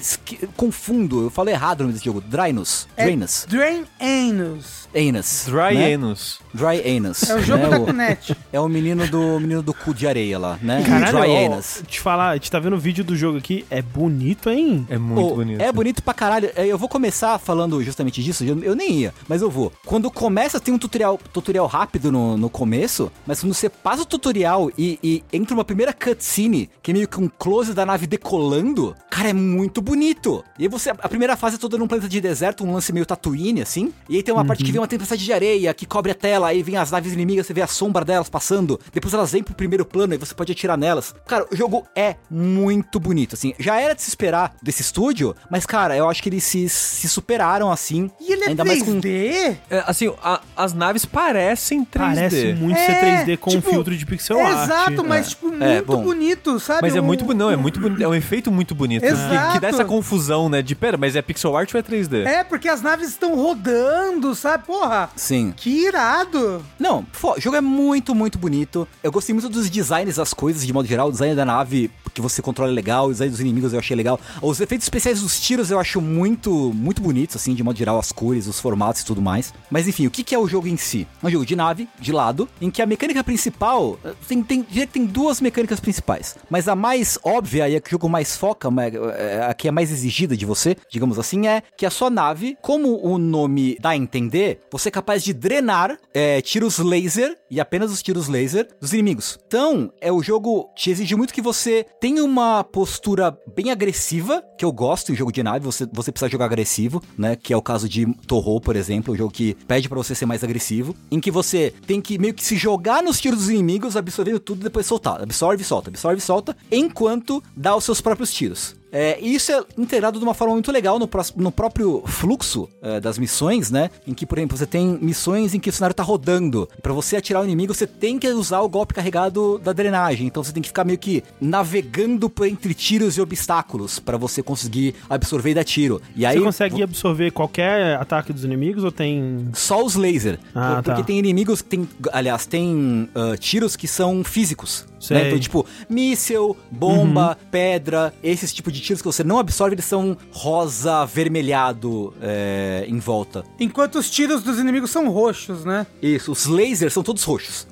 confundo, eu falo errado o nome desse jogo. Drainus. É Drainus. Drain Anus. Anus. Dry né? Anus. Dry Anus. É o jogo né? da Cunete. É o menino do menino do cu de areia lá, né? Caralho, Dry ó, Anus. te falar, a gente tá vendo o vídeo do jogo aqui, é bonito, hein? É muito Ô, bonito. É bonito pra caralho. É, Eu vou começar falando justamente disso. Eu, eu nem ia, mas eu vou. Quando começa, tem um tutorial, tutorial rápido no, no começo, mas quando você passa o tutorial e, e entra uma primeira cutscene, que é meio que um close da nave decolando, cara, é muito bonito. E aí você, a primeira fase é toda num planeta de deserto, um lance meio Tatooine, assim. E aí tem uma parte que vem uma tempestade de areia que cobre a tela, aí vem as naves inimigas, você vê a sombra delas passando. Depois elas vêm pro primeiro plano e você pode atirar nelas. Cara, o jogo é muito bonito, assim. Já era de se esperar desse estúdio, mas, cara, eu acho que eles se, se superaram, assim. E ele é ainda mais com 3D? É, assim, a- as naves parecem 3D. Parece muito ser 3D com um tipo, filtro de pixel art. Exato, mas, tipo, muito É, bom. bonito, sabe? Mas é muito bonito, não, é muito bonito, é um efeito muito bonito. Que, Exato. que dá essa confusão, né? De, pera, mas é pixel art ou é 3D? É, porque as naves estão rodando, sabe? Porra, Sim. que irado. Não, fo- o jogo é muito, muito bonito. Eu gostei muito dos designs das coisas, de modo geral. O design da nave que você controla é legal, o design dos inimigos eu achei legal. Os efeitos especiais dos tiros eu acho muito, muito bonitos, assim, de modo geral, as cores, os formatos e tudo mais. Mas enfim, o que que é o jogo em si? É um jogo de nave, de lado, em que a mecânica principal. eh, Tem, tem, que tem duas mecânicas principais. Mas a mais óbvia e a que o jogo mais foca, ma- eh, é mais exigida de você, digamos assim, é que a sua nave, como o nome dá a entender, você é capaz de drenar eh, tiros laser e apenas os tiros laser dos inimigos. Então, é o jogo te exige muito que você tenha uma postura bem agressiva, que eu gosto em jogo de nave, você, você precisa jogar agressivo, né? Que é o caso de Torro, por exemplo, um jogo que pede pra você ser mais agressivo, em que você tem que meio que se jogar nos tiros dos inimigos, absorvendo tudo e depois soltar. Absorve solta, absorve solta, enquanto dá os seus próprios tiros. É, e isso é integrado de uma forma muito legal no, prós- no próprio fluxo é, das missões, né? Em que, por exemplo, você tem missões em que o cenário tá rodando. Pra você atirar o inimigo, você tem que usar o golpe carregado da drenagem. Então você tem que ficar meio que navegando por entre tiros e obstáculos pra você conseguir absorver e dar tiro. E aí Você consegue absorver qualquer ataque dos inimigos ou tem. só os laser. Ah, Por- porque tá. tem inimigos que tem. Aliás, tem ah, tiros que são físicos. Né? Então, tipo, míssel, bomba, pedra, esses tipos de tiros que você não absorve, eles são rosa avermelhado é, em volta. Enquanto os tiros dos inimigos são roxos, né? Isso, os lasers são todos roxos.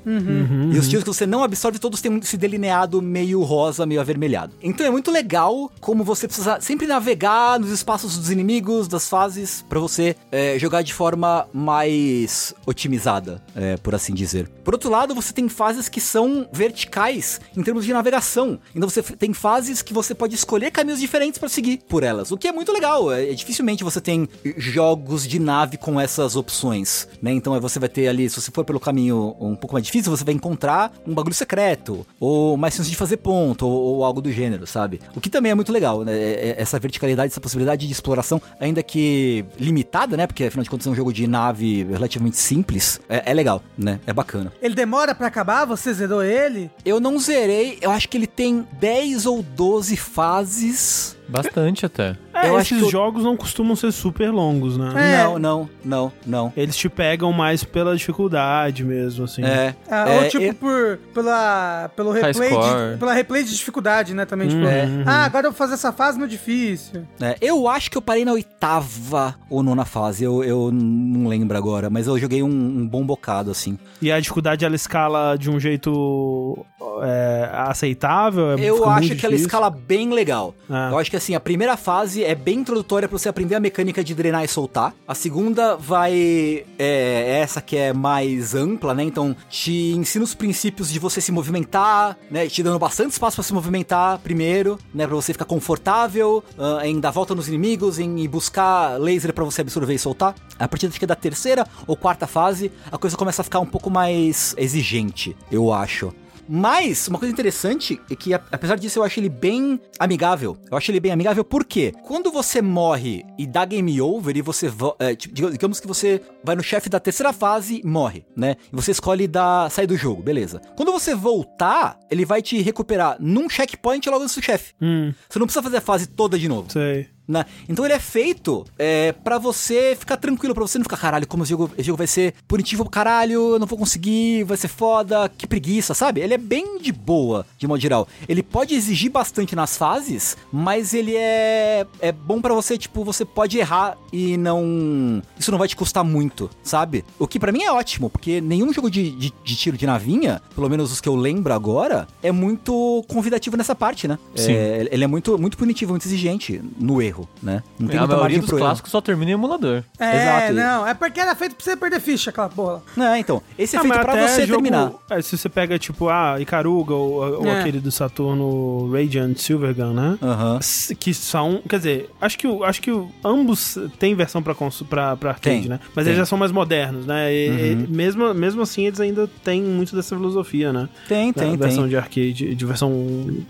E os tiros que você não absorve, todos têm esse delineado meio rosa, meio avermelhado. Então é muito legal como você precisa sempre navegar nos espaços dos inimigos, das fases, pra você é, jogar de forma mais otimizada, é, por assim dizer. Por outro lado, você tem fases que são verticais em termos de navegação. Então você tem fases que você pode escolher caminhos diferentes pra seguir por elas, o que é muito legal. É, é dificilmente você tem jogos de nave com essas opções, né? Então você vai ter ali, se você for pelo caminho um pouco mais difícil, você vai encontrar um bagulho secreto, ou mais chance de fazer ponto, ou, ou algo do gênero, sabe? O que também é muito legal, né? É- é Essa verticalidade, essa possibilidade de exploração, ainda que limitada, né? Porque afinal de contas é um jogo de nave relativamente simples, é, é legal, né? É bacana. Ele demora pra acabar? Você zerou ele? Eu não zerei, eu acho que ele tem 10 ou 12 fases. です。Bastante até. É, Eu acho esses que eu- jogos não costumam ser super longos, né? É. Não, não, não, não. Eles te pegam mais pela dificuldade mesmo, assim. É. Ah, é, ou tipo eu- por, pela, pelo replay de, pela replay de dificuldade, né? Também, tipo, Uhum. ah, agora eu vou fazer essa fase no difícil. É, eu acho que eu parei na oitava ou nona fase, eu, eu não lembro agora, mas eu joguei um, um bom bocado, assim. E a dificuldade ela escala de um jeito é, aceitável? É- Eu fica acho que ela difícil? escala bem legal. Ah. Eu acho que assim, a primeira fase é bem introdutória pra você aprender a mecânica de drenar e soltar. A segunda vai. É essa que é mais ampla, né? Então, te ensina os princípios de você se movimentar, né? Te dando bastante espaço pra se movimentar primeiro, né? Pra você ficar confortável, ah, em dar volta nos inimigos, em buscar laser pra você absorver e soltar. A partir que da terceira ou quarta fase, a coisa começa a ficar um pouco mais exigente, eu acho. Mas, uma coisa interessante é que, apesar disso, eu acho ele bem amigável. Eu acho ele bem amigável porque quando você morre e dá game over e você. vo- é, tipo, diga- digamos que você vai no chefe da terceira fase e morre, né? E você escolhe dar, sair do jogo, beleza. Quando você voltar, ele vai te recuperar num checkpoint logo antes do chefe. Hum, Você não precisa fazer a fase toda de novo. sei. Né? Então ele é feito é, para você ficar tranquilo, pra você não ficar, caralho, como esse jogo, esse jogo vai ser punitivo pro caralho, eu não vou conseguir, vai ser foda, que preguiça, sabe? Ele é bem de boa, de modo geral. Ele pode exigir bastante nas fases, mas ele é, é bom para você, tipo, você pode errar e não. Isso não vai te custar muito, sabe? O que para mim é ótimo, porque nenhum jogo de, de, de, tiro de navinha, pelo menos os que eu lembro agora, é muito convidativo nessa parte, né? Sim. É, ele é muito, muito punitivo, muito exigente no erro, né? Não a muita maioria margem dos pro erro. clássicos só termina em emulador. É, Exato. não, é porque era feito pra você perder ficha, aquela porra. É, então. Esse é Ah, feito pra você jogo- terminar. é, se você pega, tipo, ah, Icaruga ou, ou É. aquele do Saturno Radiant Silvergun, né? Aham. S- Que são. Quer dizer, acho que, acho que ambos têm versão pra, pra, pra arcade, Tem, né? Mas tem. eles já são mais modernos, né? E- Uhum. e mesmo, mesmo assim, eles ainda têm muito dessa filosofia, né? Tem, Da tem, versão tem. de arcade, de versão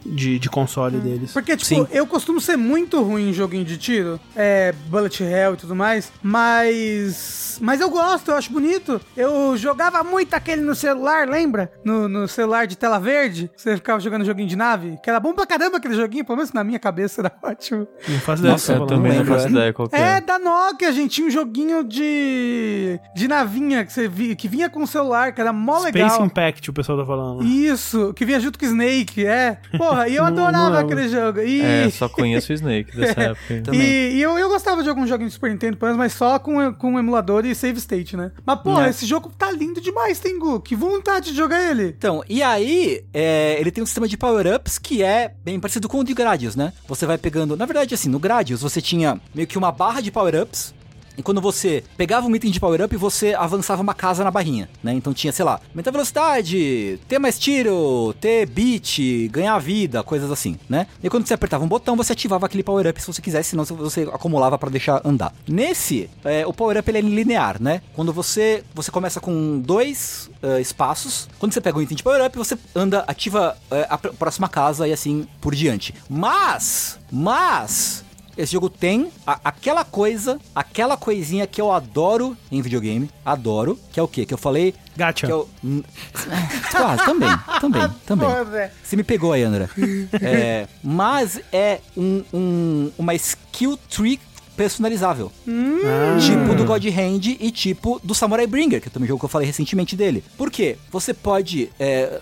de, de console deles. Porque, tipo, Sim. eu costumo ser muito ruim em joguinho de tiro, é, bullet hell e tudo mais, mas. Mas eu gosto, eu acho bonito. Eu jogava muito aquele no celular, lembra? No, no celular de tela verde, você ficava jogando joguinho de nave, que era bom pra caramba aquele joguinho, pelo menos na minha cabeça era ótimo. Não faço ideia Nossa, você tá Eu falando. também não faço ideia qual que É, é. da Nokia, gente, tinha um joguinho de. de navinha que, você vi, que vinha com o celular, que era mó Space legal. Impact, o pessoal tá falando. Isso, que vinha junto com o Snake, é. Porra, e eu Não- não adorava lembro. aquele jogo. E, É, só conheço o Snake dessa época. Também. e, e eu, eu gostava de alguns joguinhos de Super Nintendo, mas só com, com emulador e save state, né? Mas, porra, É. esse jogo tá lindo demais, Tengu. Que vontade de jogar ele. Então, e aí, é, ele tem um sistema de power-ups que é bem parecido com o de Gradius, né? Você vai pegando. Na verdade, assim, no Gradius você tinha meio que uma barra de power-ups. E quando você pegava um item de power-up, você avançava uma casa na barrinha, né? Então tinha, sei lá, aumentar velocidade, ter mais tiro, ter beat, ganhar vida, coisas assim, né? E quando você apertava um botão, você ativava aquele power-up se você quisesse, senão você acumulava pra deixar andar. Nesse, é, o power-up ele é linear, né? Quando você, você começa com dois eh, espaços, quando você pega um item de power-up, você anda, ativa eh, a pr- próxima casa e assim por diante. Mas, mas, esse jogo tem a- aquela coisa, aquela coisinha que eu adoro em videogame, adoro, que é o quê? Que eu falei, Gacha. que. Hum, Quase, também, também, também. Você me pegou aí, André. É, mas é um, um- uma skill tree personalizável. Ah. Tipo do God Hand e tipo do Samurai Bringer, que é também um jogo que eu falei recentemente dele. Por quê? Você pode. é,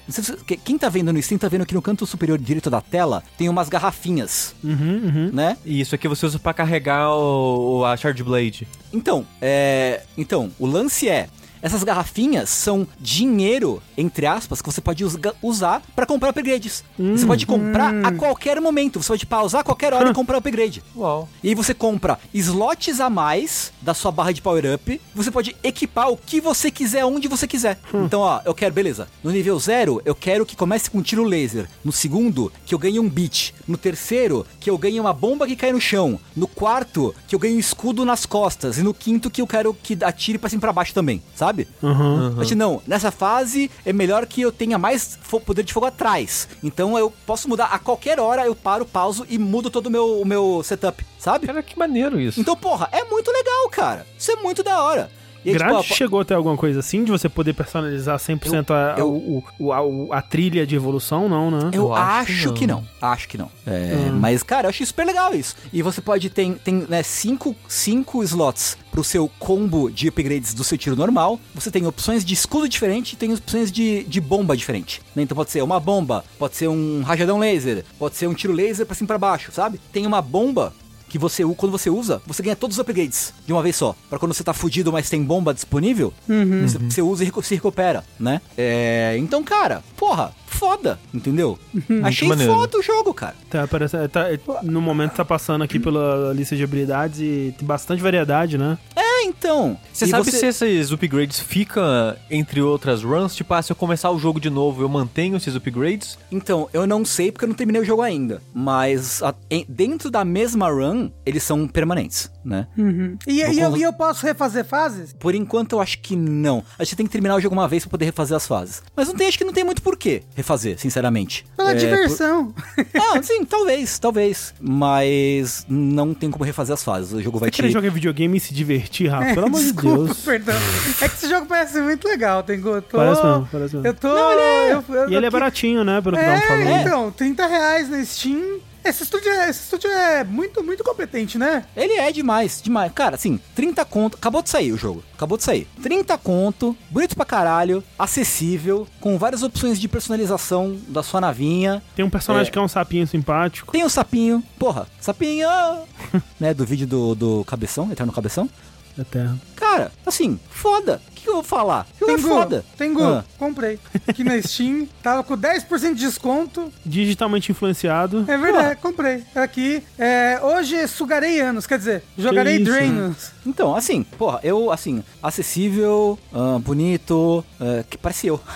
quem tá vendo no stream tá vendo que no canto superior direito da tela tem umas garrafinhas, Uhum, uhum. né? E isso aqui você usa pra carregar o, o- a Shard Blade. Então, é, então, o lance é. Essas garrafinhas são dinheiro, entre aspas, que você pode usga- usar pra comprar upgrades. Você pode comprar a qualquer momento. Você pode pausar a qualquer hora e comprar upgrade. Uau. E aí você compra slots a mais da sua barra de power-up. Você pode equipar o que você quiser, onde você quiser. Então, ó, eu quero, beleza. No nível 0, eu quero que comece com um tiro laser. No segundo, que eu ganhe um beat. No terceiro, que eu ganhe uma bomba que cai no chão. No quarto, que eu ganhe um escudo nas costas. E no quinto, que eu quero que atire pra cima e pra baixo também, sabe? Uhum. Mas, não, nessa fase é melhor que eu tenha mais poder de fogo atrás. Então eu posso mudar a qualquer hora, eu paro, pauso e mudo todo o meu, o meu setup, sabe? Cara, que maneiro isso. Então, porra, é muito legal, cara. Isso é muito da hora. E aí, Grade tipo, a- chegou até alguma coisa assim, de você poder personalizar 100% a, eu- o- o- a, a trilha de evolução, não, né? Eu, Eu acho acho, que que não. não. Acho que não. É, Mas, cara, eu achei super legal isso. E você pode ter tem, né, cinco, cinco slots pro seu combo de upgrades do seu tiro normal. Você tem opções de escudo diferente e tem opções de, de bomba diferente. né? Então pode ser uma bomba, pode ser um rajadão laser, pode ser um tiro laser pra cima e pra baixo, sabe? Tem uma bomba que você, quando você usa, você ganha todos os upgrades de uma vez só. Pra quando você tá fudido, mas tem bomba disponível, você, você usa e se recupera, né? É, então, cara, porra, foda, entendeu? Achei maneiro. foda o jogo, cara. Tá, parece, tá, no momento tá passando aqui pela lista de habilidades e tem bastante variedade, né? É, então. Você e sabe se esses upgrades ficam entre outras runs? Tipo, ah, se eu começar o jogo de novo, eu mantenho esses upgrades? Então, eu não sei porque eu não terminei o jogo ainda. Mas a- em- dentro da mesma run, eles são permanentes, né? Uhum. E, e eu, e eu posso refazer fases? Por enquanto, eu acho que não. Acho que você tem que terminar o jogo uma vez pra poder refazer as fases. Mas não tem, acho que não tem muito porquê refazer, sinceramente. Pela É, diversão. por- Ah, sim, talvez, talvez. Mas não tem como refazer as fases. O jogo vai Você querer te. jogar videogame e se divertir, Rafa? É, Pelo amor de desculpa, Deus. perdão. É que esse jogo parece muito legal, tem tô... Parece mesmo, parece mesmo. Eu tô... eu- eu- E ele é baratinho, né? Pelo que É, falando. então, 30 reais na Steam. Esse estúdio, é, esse estúdio é muito, muito competente, né? Ele é demais, demais. Cara, assim, 30 conto. Acabou de sair o jogo. Acabou de sair. 30 conto, bonito pra caralho, acessível, com várias opções de personalização da sua navinha. Tem um personagem É. que é um sapinho simpático. Tem o sapinho, porra, sapinho, né, do vídeo do, do Cabeção, Eterno Cabeção. Eterno. Cara, assim, foda. O que, que eu vou falar? O jogo é foda. Tengu, Ah. comprei. Aqui na Steam, tava com 10% de desconto. Digitalmente influenciado. É verdade, comprei. Aqui, é, hoje sugarei anos, quer dizer, jogarei isso, Drainus. Então, assim, porra, eu, assim, acessível, ah, bonito, ah, que parece eu.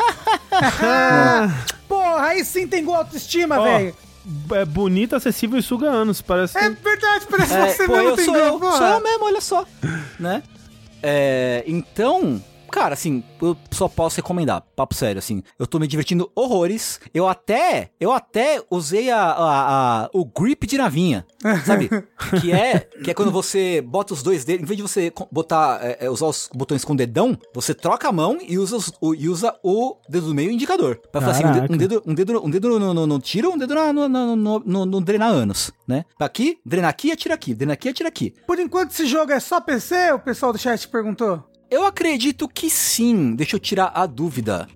Ah, porra, aí sim tem autoestima, Ó, velho. É bonito, acessível e suga anos. Parece É que... verdade, parece É, você pô, mesmo, eu sou Tengu, eu, sou eu mesmo, olha só. né? É, então, cara, assim, eu só posso recomendar, papo sério, assim, eu tô me divertindo horrores. Eu até, eu até usei a, a- a- o grip de navinha, sabe? que é, que é quando você bota os dois dedos, em vez de você botar, é, é, usar os botões com o dedão, você troca a mão e usa, os- o, e usa o dedo do meio e indicador. Pra falar assim, um dedo, um dedo, um dedo no, no, no tiro, um dedo na- no, no, no, no, no drenar anos, né? Aqui, drenar aqui, atira aqui, drenar aqui, atira aqui. Por enquanto esse jogo é só PC, o pessoal do chat perguntou. Eu acredito que sim. Deixa eu tirar a dúvida.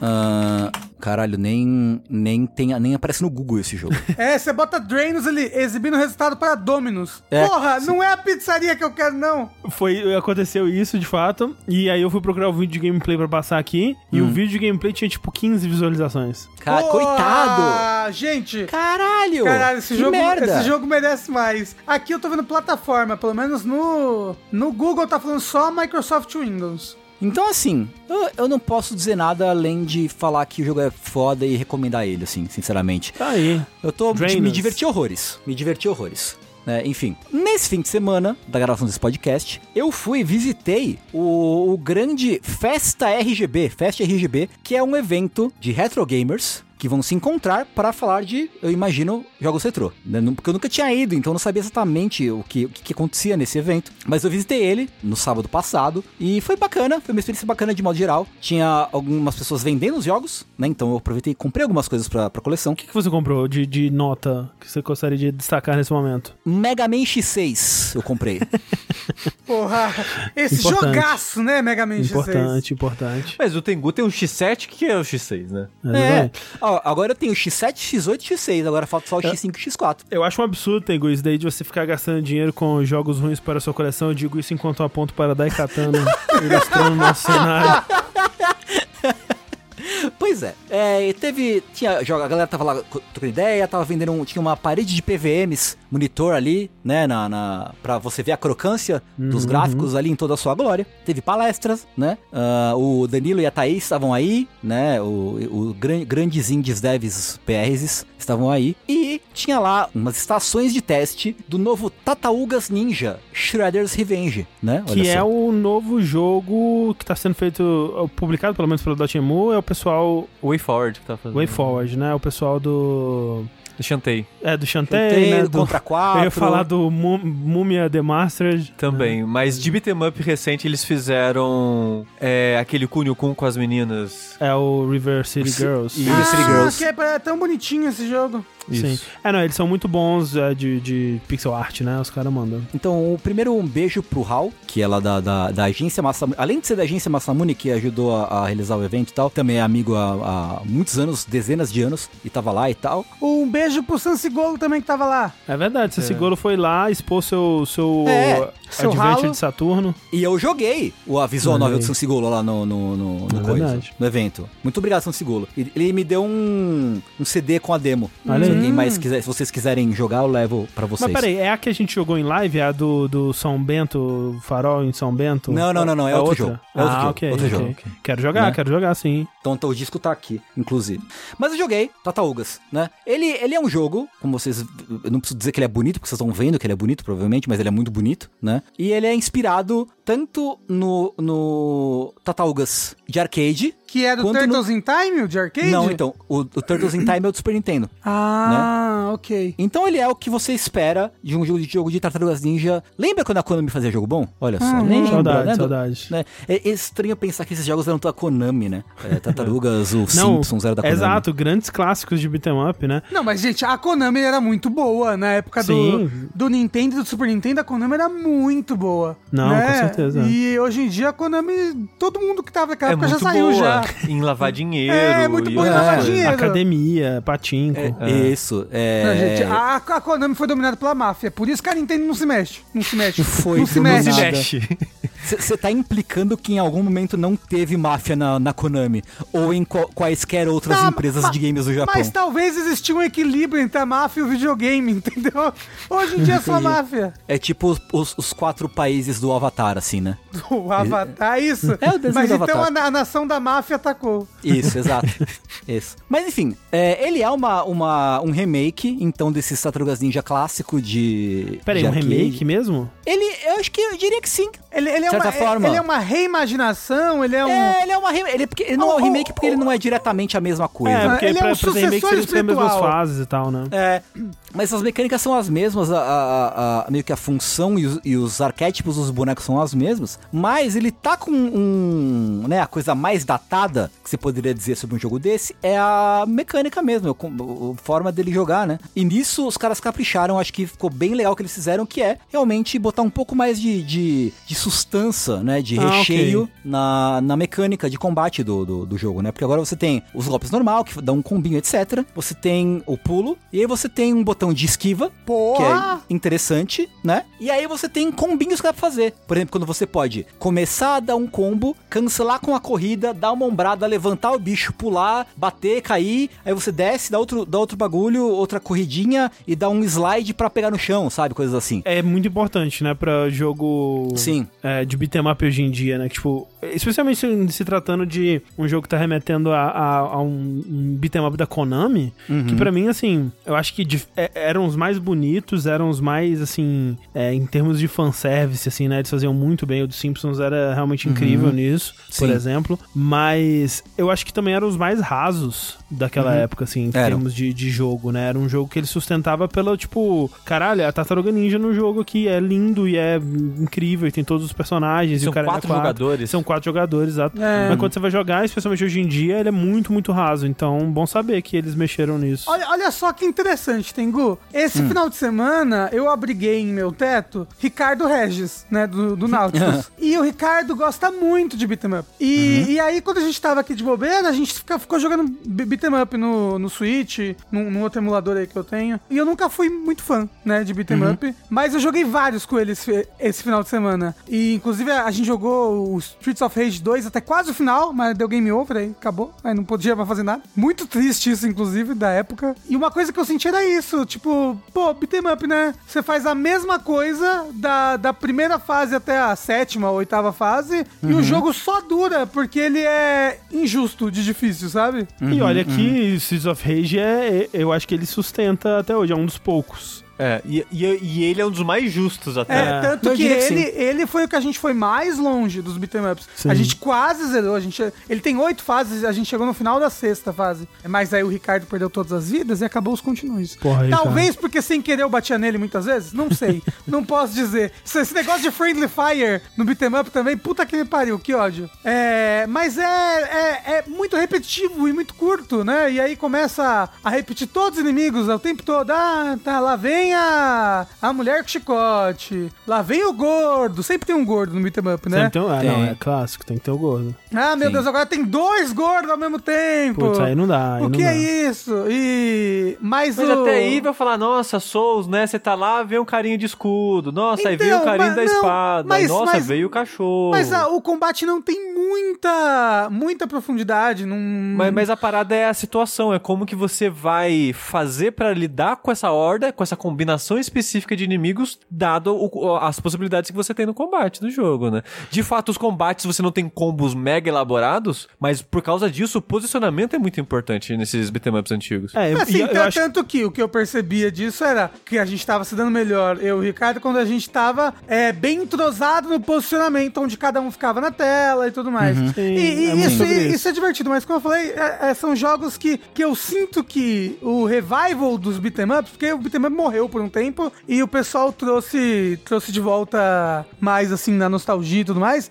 Ah, caralho, nem, nem, tem, nem aparece no Google esse jogo. É, você bota Drainus ali, exibindo o resultado para Dominus. É, Porra, não é a pizzaria que eu quero, não. Foi, aconteceu isso de fato. E aí eu fui procurar o vídeo de gameplay pra passar aqui. E Hum. o vídeo de gameplay tinha tipo 15 visualizações. Cara, Porra, coitado! Gente, Caralho! Caralho, esse que jogo, merda! esse jogo merece mais. Aqui eu tô vendo plataforma, pelo menos no, no Google tá falando só Microsoft Windows. Então, assim, eu, eu não posso dizer nada além de falar que o jogo é foda e recomendar ele, assim, sinceramente. Tá aí. Eu tô Drainus. me diverti horrores. Me diverti horrores. né? enfim, nesse fim de semana da gravação desse podcast, eu fui e visitei o, o grande Festa RGB, Festa RGB, que é um evento de retro gamers que vão se encontrar para falar de, eu imagino, jogos retrô. né? Porque eu nunca tinha ido, então eu não sabia exatamente o que, o que, acontecia nesse evento. Mas eu visitei ele no sábado passado e foi bacana, foi uma experiência bacana de modo geral. Tinha algumas pessoas vendendo os jogos, né? Então eu aproveitei e comprei algumas coisas pra, pra coleção. O que, que você comprou de, de nota que você gostaria de destacar nesse momento? Mega Man X6 eu comprei. Porra, esse Importante. jogaço, né, Mega Man X6? Importante, importante. Mas o Tengu tem um X7, que é o X6, né? É, é. Ó, agora eu tenho X7, X8 X6. Agora falta só o X5 e X4. Eu acho um absurdo, Tengu, isso daí de você ficar gastando dinheiro com jogos ruins para a sua coleção. Eu digo isso enquanto eu aponto para Daikatana, ilustrando nosso cenário. Pois é. É, teve. Tinha. A galera tava lá trocando ideia, tava vendendo. Um, tinha uma parede de PVMs, monitor ali, né? Na, na, pra você ver a crocância dos gráficos ali em toda a sua glória. Teve palestras, né? Ah, o Danilo e a Thaís estavam aí, né? O, o gran, grandes indies devs PRs estavam aí. E tinha lá umas estações de teste do novo Tataugas Ninja Shredder's Revenge, né? Olha Que é só. o novo jogo que está sendo feito, publicado pelo menos pelo Dotemu, é o pessoal O Way Forward que tá fazendo. Way Forward, né? O pessoal do... Do Shantae. É, do Shantae, Tem né? do Contra 4. eu ia falar do Mumia The Mastered. Também. Mas de beat'em up recente, eles fizeram é, aquele Kunio Kun com as meninas. É o River City Girls. Isso. Ah, City Girls. que é, é tão bonitinho esse jogo. Sim. Isso. É, não, eles são muito bons é, de, de pixel art, né? Os caras mandam. Então, o primeiro um beijo pro Hal, que é lá da, da, da agência Massamune. Além de ser da agência Massamune, que ajudou a, a realizar o evento e tal, também é amigo há, há muitos anos, dezenas de anos, e tava lá e tal. Um beijo pro Sansigolo também que tava lá. É verdade, Sassi Golo foi lá, expôs seu, seu É, seu Adventure de Saturno. E eu joguei o, a visual novel do Sansigolo lá no, no, no, no É coisa, verdade. no evento. Muito obrigado, Sansigolo. Ele me deu um, um CD com a demo. Olha aí. Alguém mais quiser, se vocês quiserem jogar, eu levo pra vocês. Mas peraí, é a que a gente jogou em live? É a do, do São Bento, Farol em São Bento? Não, não, não, não, é outro outra? jogo. É outro ah, jogo, ok, outro ok. jogo. Quero jogar, Né? quero jogar sim. Então, então o disco tá aqui, inclusive. Mas eu joguei Tataugas, né? Ele, ele é um jogo, como vocês. Eu não preciso dizer que ele é bonito, porque vocês estão vendo que ele é bonito, provavelmente, mas ele é muito bonito, né? E ele é inspirado tanto no, no Tataugas de arcade, Que é do Quanto Turtles in Time, o de arcade? Não, então, o, o Turtles in Time é o do Super Nintendo. Ah, ok. Então ele é o que você espera de um jogo de, jogo de Tartarugas Ninja. Lembra quando a Konami fazia jogo bom? Olha só, Uhum. lembra, Saudade, né? Saudade. né? É estranho pensar que esses jogos eram da Konami, né? É, Tartarugas, o Não, Simpsons era da Konami. exato, grandes clássicos de beat'em up, né? Não, mas, gente, a Konami era muito boa. Na época do, Sim. do Nintendo e do Super Nintendo, a Konami era muito boa. Não, né? com certeza. E hoje em dia a Konami, todo mundo que tava naquela É época já saiu boa já. em lavar dinheiro. É, muito boa em É, lavar dinheiro. Academia, patinco. É, Isso, é... Não, gente, a, a Konami foi dominada pela máfia. Por isso que a Nintendo não se mexe. Não se mexe. Foi não se mexe. Você tá implicando que em algum momento não teve máfia na, na Konami? Ou em qual- quaisquer outras Tá, empresas de games do Japão? Mas talvez existia um equilíbrio entre a máfia e o videogame, entendeu? Hoje em dia é só máfia. É tipo os, os- os quatro países do Avatar, assim, né? O Avatar, isso. É o desenho Mas do então Avatar. a, a nação da máfia atacou. Isso, exato. Isso. Mas enfim, é, ele é uma, uma, um remake, então, desses Tartarugas Ninja clássico de. Peraí, de um arcade. remake mesmo? Ele, eu acho que eu diria que sim. Ele, ele é, De uma, certa forma. ele é uma reimaginação, ele é um. É, ele é uma remake. Ele, porque, ele não é um remake porque ele oh. não é diretamente a mesma coisa. É, porque Ele é pra, um pros remakes sucessor seriam sempre as mesmas espiritual. fases e tal, né? É, mas as mecânicas são as mesmas, a, a- a- meio que a função e os, e os arquétipos dos bonecos são as mesmas, mas ele tá com um, né, a coisa mais datada que você poderia dizer sobre um jogo desse é a mecânica mesmo, a, forma dele jogar, né? E nisso os caras capricharam, acho que ficou bem legal o que eles fizeram, que é realmente botar um pouco mais de, de, de sustância, né, de Ah, recheio ok. na, na mecânica de combate do, do, do jogo, né? Porque agora você tem os golpes normal, que dá um combinho, etc. Você tem o pulo, e aí você tem um botão de esquiva, que Porra! é interessante, né? E aí você tem combinhos que dá pra fazer. Por exemplo, quando você pode começar a dar um combo, cancelar com a corrida, dar uma ombrada, levantar o bicho, pular, bater, cair, aí você desce, dá outro, dá outro bagulho, outra corridinha e dá um slide pra pegar no chão, sabe? Coisas assim. É muito importante, né, pra jogo Sim. é, de beat'em up hoje em dia, né? Que, tipo, especialmente se, se tratando de um jogo que tá remetendo a, a- a um, um beat'em up da Konami, que pra mim, assim, eu acho que é- eram os mais bonitos, eram os mais, assim, é, em termos de fanservice, assim, né? Eles faziam muito bem. O dos Simpsons era realmente incrível nisso, por Sim. exemplo. Mas eu acho que também eram os mais rasos daquela época, assim, em Eram. termos de, de jogo, né? Era um jogo que ele sustentava pelo, tipo, caralho, a Tartaruga Ninja no jogo aqui é lindo e é incrível e tem todos os personagens. e São o cara quatro é jogadores. São quatro jogadores, exato. É. Mas quando você vai jogar, especialmente hoje em dia, ele é muito, muito raso. Então, bom saber que eles mexeram nisso. Olha, olha só que interessante, Esse Hum. final de semana, eu abriguei em meu teto Ricardo Regis, né, do, do Nautilus. e o Ricardo gosta muito de beat'em up. E, Uhum. e aí, quando a gente tava aqui de bobeira, a gente fica- ficou jogando be- beat'em up no, no Switch, num, num outro emulador aí que eu tenho. E eu nunca fui muito fã, né, de beat'em Uhum. up. Mas eu joguei vários com ele esse, esse final de semana. E, inclusive, a, a gente jogou o Streets of Rage 2 até quase o final, mas deu game over aí, acabou. Aí não podia mais fazer nada. Muito triste isso, inclusive, da época. E uma coisa que eu senti era isso, tipo, pô, beat'em up, né? Você faz a mesma coisa da, da primeira fase até a sétima ou oitava fase, e o jogo só dura, porque ele é injusto de difícil, sabe? e olha que Streets of Rage é, é- eu acho que ele sustenta até hoje, é um dos poucos. É, e, e- e ele é um dos mais justos até. É, tanto eu que que ele, ele foi o que a gente foi mais longe dos beat'em ups. Sim. A gente quase zerou. A gente, ele tem oito fases, a gente chegou no final da sexta fase. Mas aí o Ricardo perdeu todas as vidas e acabou os continues. Porra. Talvez porque sem querer eu batia nele muitas vezes? Não sei. não posso dizer. Esse, esse negócio de Friendly Fire no beat'em up também, puta que me pariu, que ódio. É, mas é, é, é muito repetitivo e muito curto, né? E aí começa a repetir todos os inimigos o tempo todo. Ah, tá, lá vem a, a mulher com chicote. Lá vem o gordo. Sempre tem um gordo no beat'em up, né? Sempre tem um- ah, Tem. não, é clássico, tem que ter o gordo. Ah, meu Sim. Deus, agora tem dois gordos ao mesmo tempo. Putz, aí não dá. Aí o não que dá. é isso? E. Mas, Mas o... até aí vai falar, nossa, Souls, né? Você tá lá, vê um carinha de escudo. Nossa, aí Então, veio o carinho mas da não, espada. mas- nossa, mas- veio o cachorro. Mas ah, o combate não tem muita. muita profundidade. Não... Mas, mas a parada é a situação, é como que você vai fazer pra lidar com essa horda, com essa combinação específica de inimigos, dado o- as possibilidades que você tem no combate do jogo, né? De fato, os combates você não tem combos mega elaborados, mas por causa disso, o posicionamento é muito importante nesses beat'em ups antigos. É, eu- Assim, e eu, tan- acho tanto que o que eu percebia disso era que a gente tava se dando melhor, eu e o Ricardo, quando a gente tava é, bem entrosado no posicionamento, onde cada um ficava na tela e tudo mais. Sim, e e é isso, sobre isso. isso. é divertido, mas como eu falei, é- é, são jogos que, que eu sinto que o revival dos beat'em ups, porque o beat'em up morreu por um tempo e o pessoal trouxe, trouxe de volta mais assim na nostalgia e tudo mais,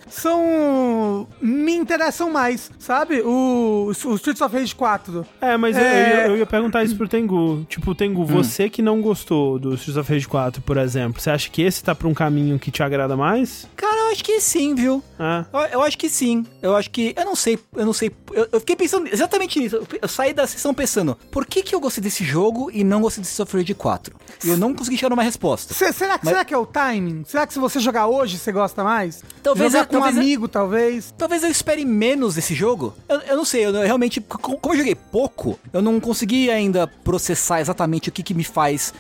são. me interessam mais, sabe? O, o Streets of Rage 4. É, mas eu- É. Eu, ia, eu ia perguntar isso pro Tengu. Tipo, Tengu, você que não gostou do Streets of Rage 4, por exemplo, você acha que esse tá pra um caminho que te agrada mais? Cara, eu acho que sim, viu? Ah, Eu, eu acho que sim. Eu acho que. Eu não sei. Eu não sei. Eu, eu fiquei pensando exatamente nisso. Eu, eu saí da sessão pensando: por que, que eu gostei desse jogo e não gostei desse Software 4? E eu não consegui chegar numa resposta. Se- será, que- Mas- será que é o timing? Será que se você jogar hoje você gosta mais? Talvez jogar é- com um talvez é- amigo, talvez. Talvez eu espere menos desse jogo. Eu, eu não sei, eu, eu realmente, co- como eu joguei pouco, eu não consegui ainda processar exatamente o que, que me faz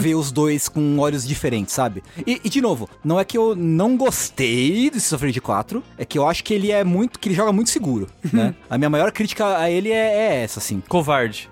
ver os dois com olhos diferentes, sabe? E, e, de novo, não é que eu não gostei do Rage 4, é que eu acho que ele é muito, que ele joga muito seguro, né? A minha maior crítica a ele é, é essa, assim. Covarde.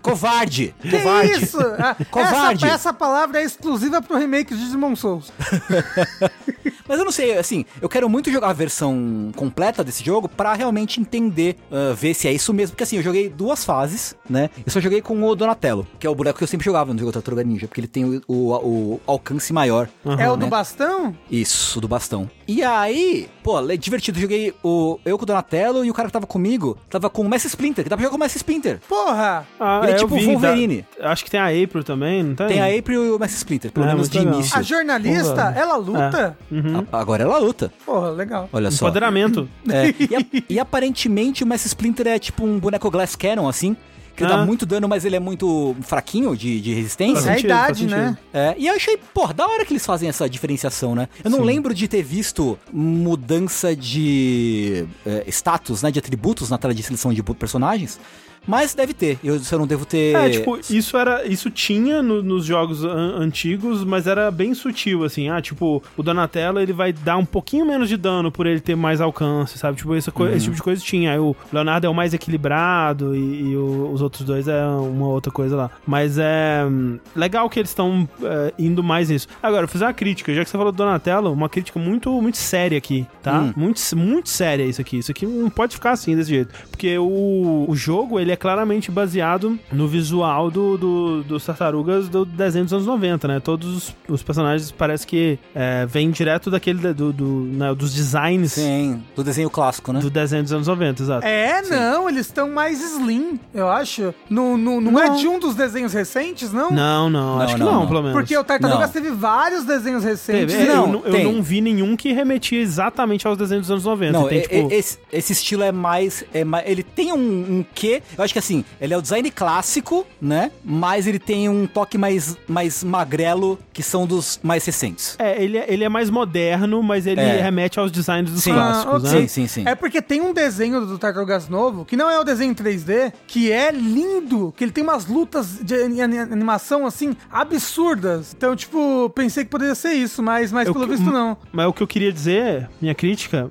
Covarde! Que Covarde! isso? Ah, Covarde. Essa, essa palavra é exclusiva pro remake de Demon Souls. Mas eu não sei, assim, eu quero muito jogar a versão completa desse jogo pra realmente entender, ah, ver se é isso mesmo. Porque assim, eu joguei duas fases, né? Eu só joguei com o Donatello, que é o boneco que eu sempre jogava no jogo Tartaruga Ninja, porque ele tem o, o- o alcance maior. é o do né? bastão? Isso, do bastão. E aí, pô, é divertido. Joguei o, eu com o Donatello e o cara que tava comigo tava com o Messi Splinter, que dá pra jogar com o Messi Splinter. Porra! ah Ele é tipo vi, Wolverine. acho que tem a April também, não tem? Tem a April e o Messi Splinter, pelo É, menos de legal. início. A jornalista, Porra. ela luta? Uhum. A- Agora ela luta. Porra, legal. Olha só. Empoderamento. É, e, a- e aparentemente o Messi Splinter é tipo um boneco Glass Cannon, assim. Que ele Ah. dá muito dano, mas ele é muito fraquinho de, de resistência. É a idade, né? É, e eu achei, pô, da hora que eles fazem essa diferenciação, né? Eu não lembro de ter visto mudança de é, status, né? De atributos na tela de seleção de personagens. Mas deve ter. Eu, eu não devo ter. É, tipo, isso era. Isso tinha no- nos jogos an- antigos, mas era bem sutil, assim. Ah, tipo, o Donatello ele vai dar um pouquinho menos de dano por ele ter mais alcance, sabe? Tipo, essa co- esse tipo de coisa tinha. Aí o Leonardo é o mais equilibrado e, e o- os outros dois é uma outra coisa lá. Mas é. hum, Legal que eles estão é, indo mais nisso. Agora, eu vou fazer uma crítica, já que você falou do Donatello, uma crítica muito, muito séria aqui, tá? Hum. Muito, muito séria isso aqui. Isso aqui não pode ficar assim desse jeito. Porque o, o jogo, ele é claramente baseado no visual do, do- dos tartarugas do desenho dos anos 90, né? Todos os, os personagens parece que é, vêm direto daquele do, do, né, dos designs Sim, do desenho clássico, né? do desenho dos anos 90, exato. É, não, eles estão mais slim, eu acho. No, no- não, é Não. de um dos desenhos recentes, não? Não, não, Não, acho que não, não, pelo menos. Porque o Tartarugas Não. teve vários desenhos recentes. Teve, é, Não, eu, não- eu não vi nenhum que remetia exatamente aos desenhos dos anos 90. Não, tem, e- tipo, esse, esse estilo é mais, é mais. Ele tem um, um quê? Eu acho que assim, ele é o design clássico, né? Mas ele tem um toque mais, mais magrelo, que são dos mais recentes. É, ele é, ele é mais moderno, mas ele É. remete aos designs dos Sim. clássicos, Ah, né? ok. Sim, sim, sim. É porque tem um desenho do Tartarugas novo, que não é o desenho em 3D, que é lindo, que ele tem umas lutas de ani- ani- animação, assim, absurdas. Então, tipo, pensei que poderia ser isso, mas, mas Eu pelo que- visto não. Mas o que eu queria dizer, minha crítica,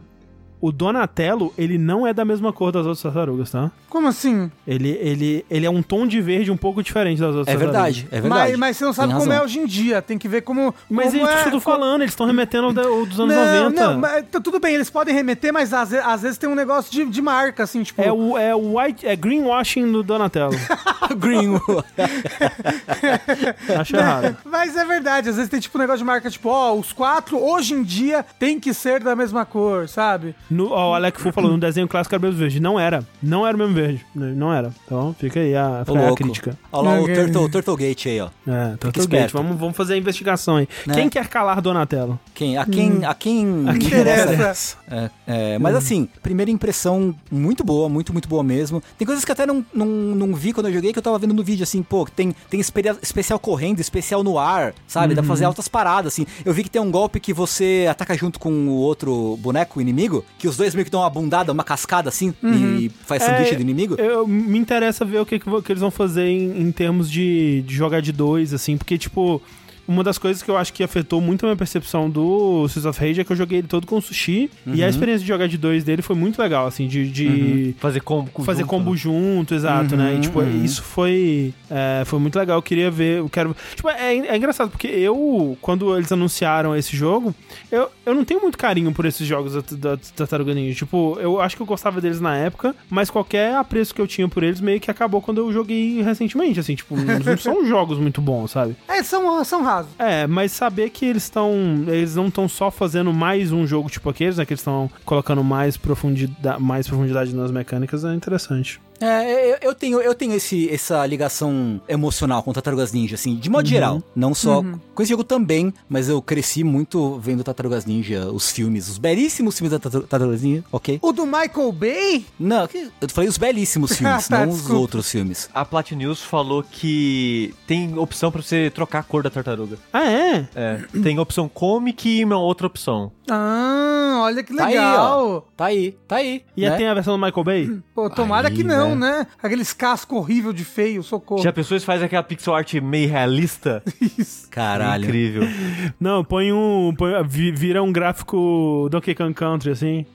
o Donatello, ele não é da mesma cor das outras tartarugas, tá? Como assim? Ele, ele, ele é um tom de verde um pouco diferente das outras É tartarugas. verdade, é verdade. Mas, mas você não sabe como é hoje em dia, tem que ver como. Mas como é isso que eu tô co- falando, eles estão remetendo ao, ao dos anos não, 90. Não, mas, tá tudo bem, eles podem remeter, mas às, às vezes tem um negócio de, de marca, assim, tipo. É o, é o white, é greenwashing do Donatello. Green. Acho errado. Mas é verdade, às vezes tem tipo um negócio de marca, tipo, ó, os quatro hoje em dia tem que ser da mesma cor, sabe? No, ó, o Alec Fu falou, no desenho clássico era o mesmo verde. Não era. Não era o mesmo verde. Não era. Então fica aí a, Ô, a crítica. Olha lá o. Turtle, Turtle Gate aí, ó. É, Turtle. Gate. Vamos, vamos fazer a investigação aí. Né? Quem quer calar Donatello? Quem, a quem, a quem interessa. É, é, mas assim, primeira impressão muito boa, muito, muito boa mesmo. Tem coisas que até não, não, não vi quando eu joguei, que eu tava vendo no vídeo, assim, pô, tem, tem espe- especial correndo, especial no ar, sabe? Dá pra fazer altas paradas, assim. Eu vi que tem um golpe que você ataca junto com o outro boneco, o inimigo, que os dois meio que dão uma bundada, uma cascada, assim, e faz sanduíche É, do inimigo. Eu, me interessa ver o que, que, que eles vão fazer em, em termos de, de jogar de dois, assim, porque, tipo, uma das coisas que eu acho que afetou muito a minha percepção do Streets of Rage é que eu joguei ele todo com sushi. E a experiência de jogar de dois dele foi muito legal, assim, de. de Fazer combo Fazer junto, combo né? junto, exato, né? E, tipo, isso foi, é, foi muito legal. Eu queria ver, eu quero. Tipo, é, é engraçado, porque eu, quando eles anunciaram esse jogo, eu, eu não tenho muito carinho por esses jogos da, da, Tartaruga Ninja. Tipo, eu acho que eu gostava deles na época, mas qualquer apreço que eu tinha por eles meio que acabou quando eu joguei recentemente, assim, tipo, não não são jogos muito bons, sabe? É, são, são rasos. É, mas saber que eles estão. Eles não estão só fazendo mais um jogo tipo aqueles, né? Que eles estão colocando mais profundidade, mais profundidade nas mecânicas é interessante. É, eu, eu tenho, eu tenho esse, essa ligação emocional com Tartarugas Ninja, assim, de modo geral. Não só com esse jogo também, mas eu cresci muito vendo Tartarugas Ninja, os filmes, os belíssimos filmes da Tartar- Tartarugas Ninja, ok? O do Michael Bay? Não, eu falei os belíssimos filmes, Tá, não os outros filmes. A Platinus falou que tem opção pra você trocar a cor da tartaruga. Ah, é? É, tem opção comic e uma outra opção. Ah, olha que Tá aí, legal. ó. Tá aí, tá aí. E né? tem a versão do Michael Bay? Pô, tomara Aí, que não, né? né? Aqueles cascos horrível de feio, socorro. Já pensou se faz aquela pixel art meio realista? Isso. Caralho. Incrível. Não, põe um. põe- vi- vira um gráfico Donkey Kong Country, assim.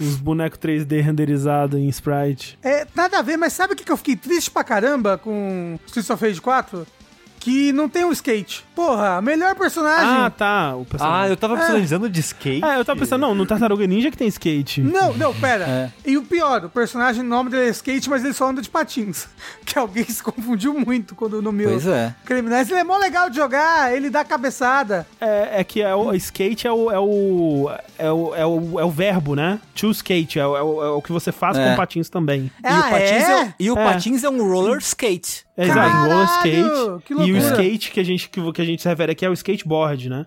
Uns bonecos 3D renderizados em sprite. É, nada a ver, mas sabe o que que eu fiquei triste pra caramba com Streets of Rage 4? Que não tem um skate. Porra, melhor personagem. Ah, tá. O Ah, personagem. eu tava personalizando de skate. É, eu tava pensando, não, no Tartaruga Ninja que tem skate. Não, não, pera. É. E o pior, o personagem, o nome dele é skate, mas ele só anda de patins. Que alguém se confundiu muito quando nomeou. Pois é. Criminais. Ele é mó legal de jogar, ele dá cabeçada. É, é que é o skate é o, é o, é o, é o, é o verbo, né? To skate, é o, é o, é o que você faz É. com patins também. E Ah, o patins é? é, e o É. patins é um roller skate. É, exato, roller skate. que E o skate que a gente, que, que a gente se refere aqui é o skateboard, né?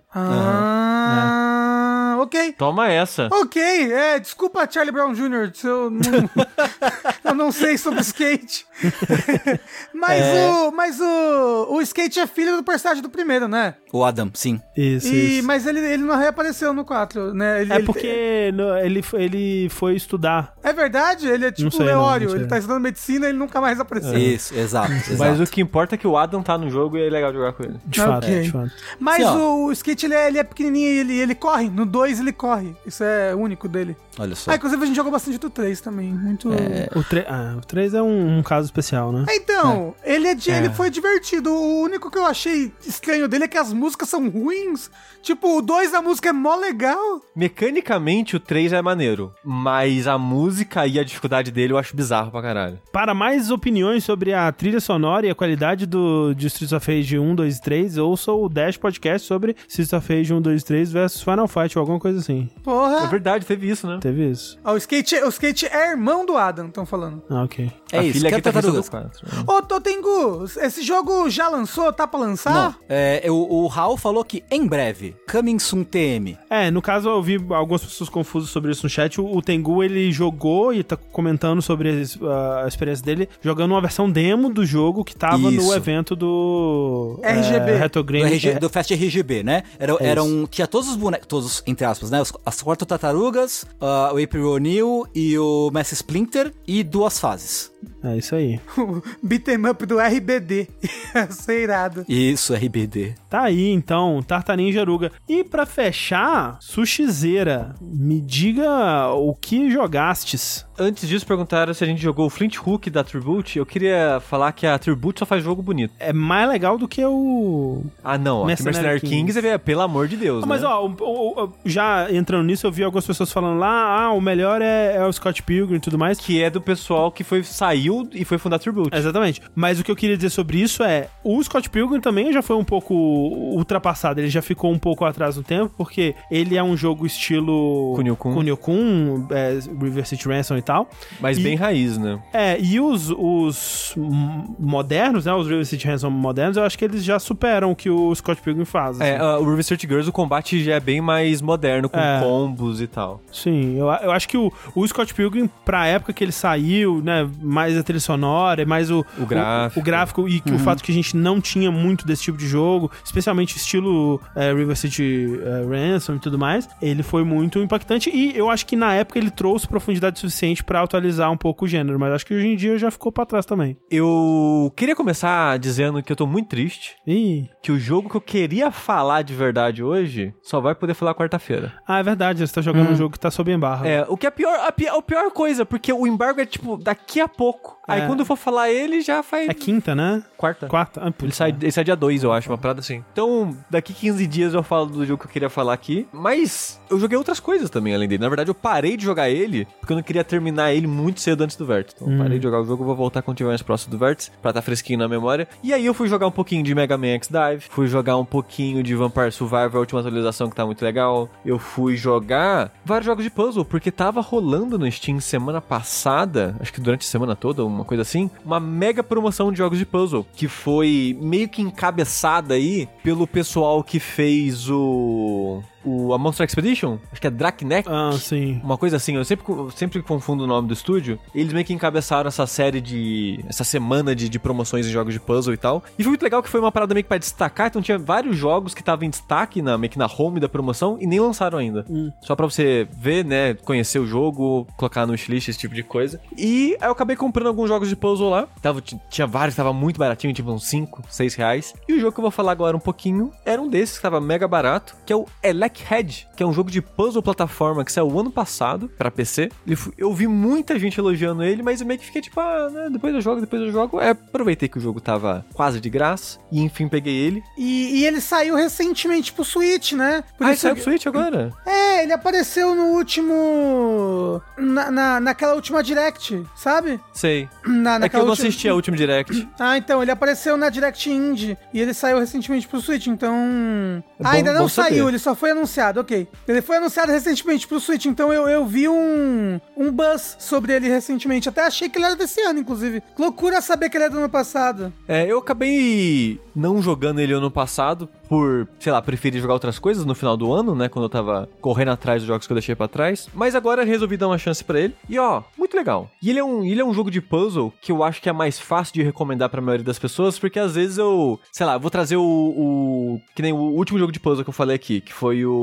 Ah, ok. Toma essa. Ok, é, desculpa Charlie Brown Jr. se eu não, eu não sei sobre skate. mas É. o mas o, o skate é filho do personagem do primeiro, né? O Adam, sim. Isso, E, isso. mas ele, ele não reapareceu no 4, né? Ele- É ele- porque ele, foi- ele foi estudar. É verdade, ele é tipo o Leório, ele tá estudando medicina e ele nunca mais apareceu. Isso, exato. exato. Mas o que importa é que o Adam tá no jogo e é legal jogar com ele. De Ok. fato, de fato. Mas Sim, o, o skate ele é, ele é pequenininho e ele, ele corre. No 2 ele corre. Isso é único dele. Olha só. Ah, inclusive a gente jogou bastante do 3 também. Muito. O, tre ah, o 3 é um, um caso especial, né? Ah, Então, Ele, é de- É. ele foi divertido. O único que eu achei estranho dele é que as músicas são ruins. Tipo, o 2 da música é mó legal. Mecanicamente, o 3 é maneiro. Mas a música e a dificuldade dele eu acho bizarro pra caralho. Para mais opiniões sobre a trilha sonora e a qualidade do, de Streets of Rage 1, 2 e 3, ouça o Dash Podcast sobre Streets of Rage 1, 2 e 3 versus Final Fight ou alguma coisa assim. É Porra. verdade, teve isso, né? Teve isso. Ó, o, skate, o skate é irmão do Adam, estão falando. Ah, ok. É a isso, filha quero aqui tá tartarugas. no 4. Ô, Totengu, esse jogo já lançou? Tá pra lançar? Não, é, o, o Raul falou que em breve, Coming Soon TM. É, no caso eu vi algumas pessoas confusas sobre isso no chat. O, o Tengu, ele jogou e tá comentando sobre as- a experiência dele, jogando uma versão demo do jogo que tava no Isso. evento do... RGB. É, Retro Do, Game. RG, é, do Fast RGB, né? Era, É era um. Tinha todos os bonecos, todos, entre aspas, né? Os- as quatro tartarugas, ah, o April O'Neil e o Mass Splinter e duas fases. É isso aí. O beat'em up do RBD. Isso é irado. Isso, RBD. Tá aí, então, Tartarinha Aruga. E pra fechar, Sushizeira, me diga o que jogastes. Antes disso, perguntaram se a gente jogou o Flint Hook da Tribute. Eu queria falar que a Tribute só faz jogo bonito. É mais legal do que o... Ah, não. Mercenary Mercenary Kings. Kings, é, pelo amor de Deus, Ah, mas né? ó, o- o- o- já entrando nisso, eu vi algumas pessoas falando lá, ah, o melhor é, é o Scott Pilgrim e tudo mais. Que é do pessoal que foi, saiu e foi fundar a Tribute. Exatamente. Mas o que eu queria dizer sobre isso é, o Scott Pilgrim também já foi um pouco ultrapassado, ele já ficou um pouco atrás no tempo, porque ele é um jogo estilo Kunio-kun. Kunio-kun, é, River City Ransom e tal. Mas E- bem raiz, né? É, e os, os modernos, né, os River City Ransom modernos, eu acho que eles já superam o que o Scott Pilgrim faz. É, assim. ah, o River City Girls, o combate já é bem mais moderno, com É. combos e tal. Sim, eu, eu acho que o, o Scott Pilgrim, pra época que ele saiu, né, mais a trilha sonora, é mais o, O gráfico. o, gráfico e que o fato que a gente não tinha muito desse tipo de jogo, especialmente estilo é, River City é, Ransom e tudo mais, ele foi muito impactante e eu acho que na época ele trouxe profundidade suficiente pra atualizar um pouco o gênero, mas acho que hoje em dia já ficou pra trás também. Eu queria começar dizendo que eu tô muito triste. Ih, Que o jogo que eu queria falar de verdade hoje só vai poder falar quarta-feira. ah, é verdade, você tá jogando um jogo que tá sob embargo. É, o que é pior, a, a pior coisa, porque o embargo é tipo daqui a pouco. Aí É. quando eu for falar ele, já faz É quinta, né? quarta. Quarta? Ah, Ele sai, ele sai dia 2, eu acho, uma parada assim. Então, daqui 15 dias eu falo do jogo que eu queria falar aqui. Mas eu joguei outras coisas também além dele. Na verdade, eu parei de jogar ele porque eu não queria terminar ele muito cedo antes do Vértice. Então, eu parei de jogar o jogo, vou voltar quando tiver mais próximo do Vértice, pra estar fresquinho na memória. E aí eu fui jogar um pouquinho de Mega Man X Dive, fui jogar um pouquinho de Vampire Survivor, a última atualização que tá muito legal. Eu fui jogar vários jogos de puzzle, porque tava rolando no Steam semana passada, acho que durante a semana toda, uma coisa assim, uma mega promoção de jogos de puzzle, que foi meio que encabeçada aí pelo pessoal que fez o. o a Monster Expedition, acho que é Draknek. Ah, sim. Uma coisa assim, eu sempre, sempre confundo o nome do estúdio. Eles meio que encabeçaram essa série de. essa semana de, de promoções em jogos de puzzle e tal. E foi muito legal que foi uma parada meio que pra destacar. Então tinha vários jogos que estavam em destaque na, meio que na home da promoção e nem lançaram ainda. Só pra você ver, né? Conhecer o jogo, colocar no wishlist, esse tipo de coisa. E aí eu acabei comprando alguns jogos de puzzle lá. Tava, tinha vários tava muito baratinho, tipo uns 5, 6 reais. E o jogo que eu vou falar agora um pouquinho era um desses que tava mega barato, que é o Elec Head, que é um jogo de puzzle plataforma que saiu ano passado pra PC. Ele eu vi muita gente elogiando ele, mas eu meio que fiquei tipo, ah, né, depois eu jogo, depois eu jogo. É, aproveitei que o jogo tava quase de graça e enfim peguei ele. E, e ele saiu recentemente pro Switch, né? Por ah, isso saiu pro Switch agora? É, ele apareceu no último. Na, na- naquela última Direct, sabe? Sei. Na, É que eu não última- assisti a última Direct. Ah, então, ele apareceu na Direct Indie e ele saiu recentemente pro Switch, então. É Ah, bom- ainda não saiu, ele só foi anunciado, ok. Ele foi anunciado recentemente pro Switch, então eu, eu vi um, um buzz sobre ele recentemente. Até achei que ele era desse ano, inclusive. Loucura saber que ele é do ano passado. É, eu acabei não jogando ele ano passado por, sei lá, preferir jogar outras coisas no final do ano, né? Quando eu tava correndo atrás dos jogos que eu deixei pra trás. Mas agora resolvi dar uma chance pra ele. E ó, muito legal. E ele é um, ele é um jogo de puzzle que eu acho que é mais fácil de recomendar pra maioria das pessoas, porque às vezes eu, sei lá, vou trazer o, o que nem o último jogo de puzzle que eu falei aqui, que foi o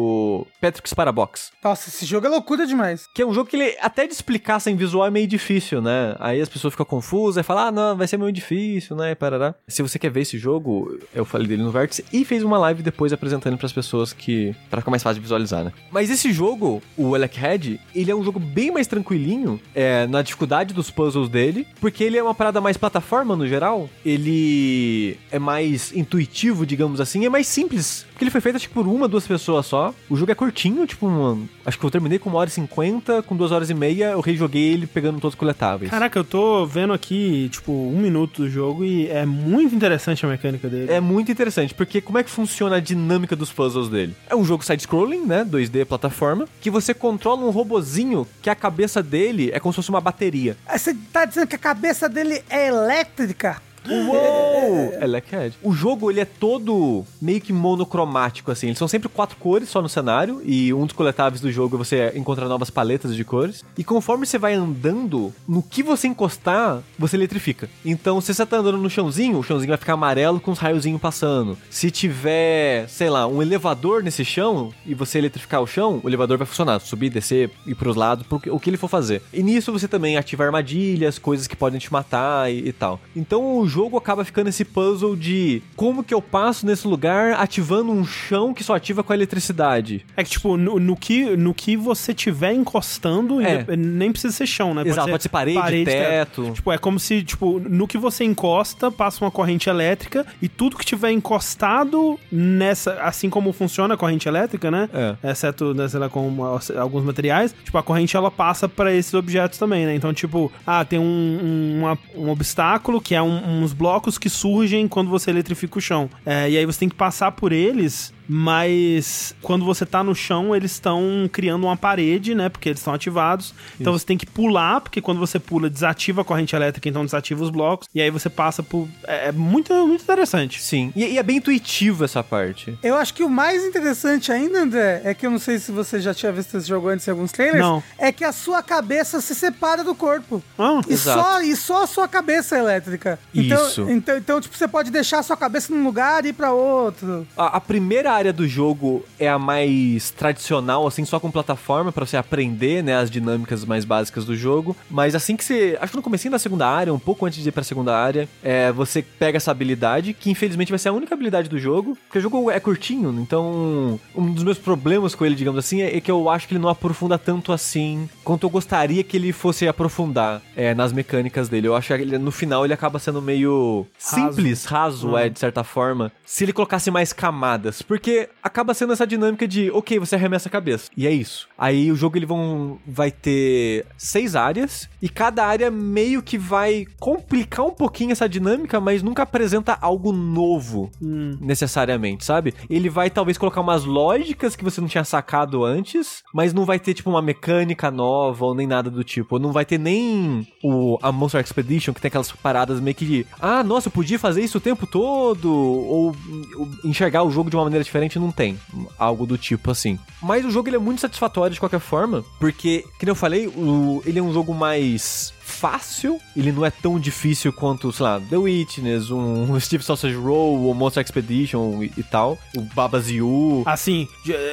Patrick's Parabox. Nossa, esse jogo é loucura demais. Que é um jogo que ele, até de explicar sem visual é meio difícil, né? Aí as pessoas ficam confusas e falam, ah, não, vai ser meio difícil, né? Parará. Se você quer ver esse jogo, eu falei dele no Vértice e fez uma live depois apresentando pras pessoas que. para ficar mais fácil de visualizar, né? Mas esse jogo, o Elec Head, ele é um jogo bem mais tranquilinho é, na dificuldade dos puzzles dele, porque ele é uma parada mais plataforma no geral. Ele é mais intuitivo, digamos assim, é mais simples. Porque ele foi feito, acho que por uma, duas pessoas só. O jogo é curtinho, tipo, uma- acho que eu terminei com uma hora e cinquenta, com duas horas e meia, eu rejoguei ele pegando todos os coletáveis. Caraca, eu tô vendo aqui, tipo, um minuto do jogo e é muito interessante a mecânica dele. É muito interessante, porque como é que funciona a dinâmica dos puzzles dele? É um jogo side-scrolling, né? 2D plataforma, que você controla um robozinho que a cabeça dele é como se fosse uma bateria. Ah, Você tá dizendo que a cabeça dele é elétrica? Uou! Elec Head. O jogo, ele é todo meio que monocromático, assim. Eles são sempre quatro cores só no cenário, e um dos coletáveis do jogo é você encontrar novas paletas de cores. E conforme você vai andando, no que você encostar, você eletrifica. Então, se você tá andando no chãozinho, o chãozinho vai ficar amarelo com os raiozinhos passando. Se tiver, sei lá, um elevador nesse chão, e você eletrificar o chão, o elevador vai funcionar. Subir, descer, ir pros lados, pro o que ele for fazer. E nisso você também ativa armadilhas, coisas que podem te matar e, e tal. Então o jogo acaba ficando esse puzzle de como que eu passo nesse lugar ativando um chão que só ativa com a eletricidade. É que, tipo, no, no que, no que você tiver encostando, É. nem precisa ser chão, né? Exato, pode ser parede, teto. Tipo, é como se, tipo, no que você encosta, passa uma corrente elétrica e tudo que tiver encostado nessa, assim como funciona a corrente elétrica, né? É. Exceto, né, sei lá, com alguns materiais, tipo, a corrente ela passa pra esses objetos também, né? Então, tipo, ah, tem um, um, uma- um obstáculo que é um- uns blocos que surgem quando você eletrifica o chão. É, e aí você tem que passar por eles mas quando você tá no chão, eles estão criando uma parede, né? Porque eles estão ativados. Então você tem que pular, porque quando você pula, desativa a corrente elétrica, então desativa os blocos. E aí você passa por. É, é muito, muito interessante. Sim. E, e é bem intuitivo essa parte. Eu acho que o mais interessante ainda, André, é que eu não sei se você já tinha visto esse jogo antes em alguns trailers. Não. É que a sua cabeça se separa do corpo. Ah, E Exato. só, e só a sua cabeça é elétrica. Então, Isso. Então, então, tipo, você pode deixar a sua cabeça num lugar e ir pra outro. A, a primeira área do jogo é a mais tradicional, assim, só com plataforma pra você aprender, né, as dinâmicas mais básicas do jogo. Mas assim que você, acho que no comecinho da segunda área, um pouco antes de ir pra segunda área, é, você pega essa habilidade, que infelizmente vai ser a única habilidade do jogo, porque o jogo é curtinho, então um dos meus problemas com ele, digamos assim, é que eu acho que ele não aprofunda tanto assim quanto eu gostaria que ele fosse aprofundar é, nas mecânicas dele. Eu acho que ele, no final ele acaba sendo meio Raso. simples, raso, é, de certa forma, se ele colocasse mais camadas. Porque acaba sendo essa dinâmica de, ok, você arremessa a cabeça. E é isso. Aí o jogo ele vão, vai ter seis áreas, e cada área meio que vai complicar um pouquinho essa dinâmica, mas nunca apresenta algo novo, necessariamente, sabe? Ele vai talvez colocar umas lógicas que você não tinha sacado antes, mas não vai ter, tipo, uma mecânica nova ou nem nada do tipo. Não vai ter nem o, a Monster Expedition, que tem aquelas paradas meio que de, ah, nossa, eu podia fazer isso o tempo todo, ou, ou enxergar o jogo de uma maneira diferente, não tem algo do tipo assim. Mas o jogo ele é muito satisfatório de qualquer forma, porque, que nem eu falei, o, ele é um jogo mais fácil, ele não é tão difícil quanto, sei lá, The Witness, um Steve Sausage Roll, ou Monster Expedition e, e tal, o Babas Yu. Assim,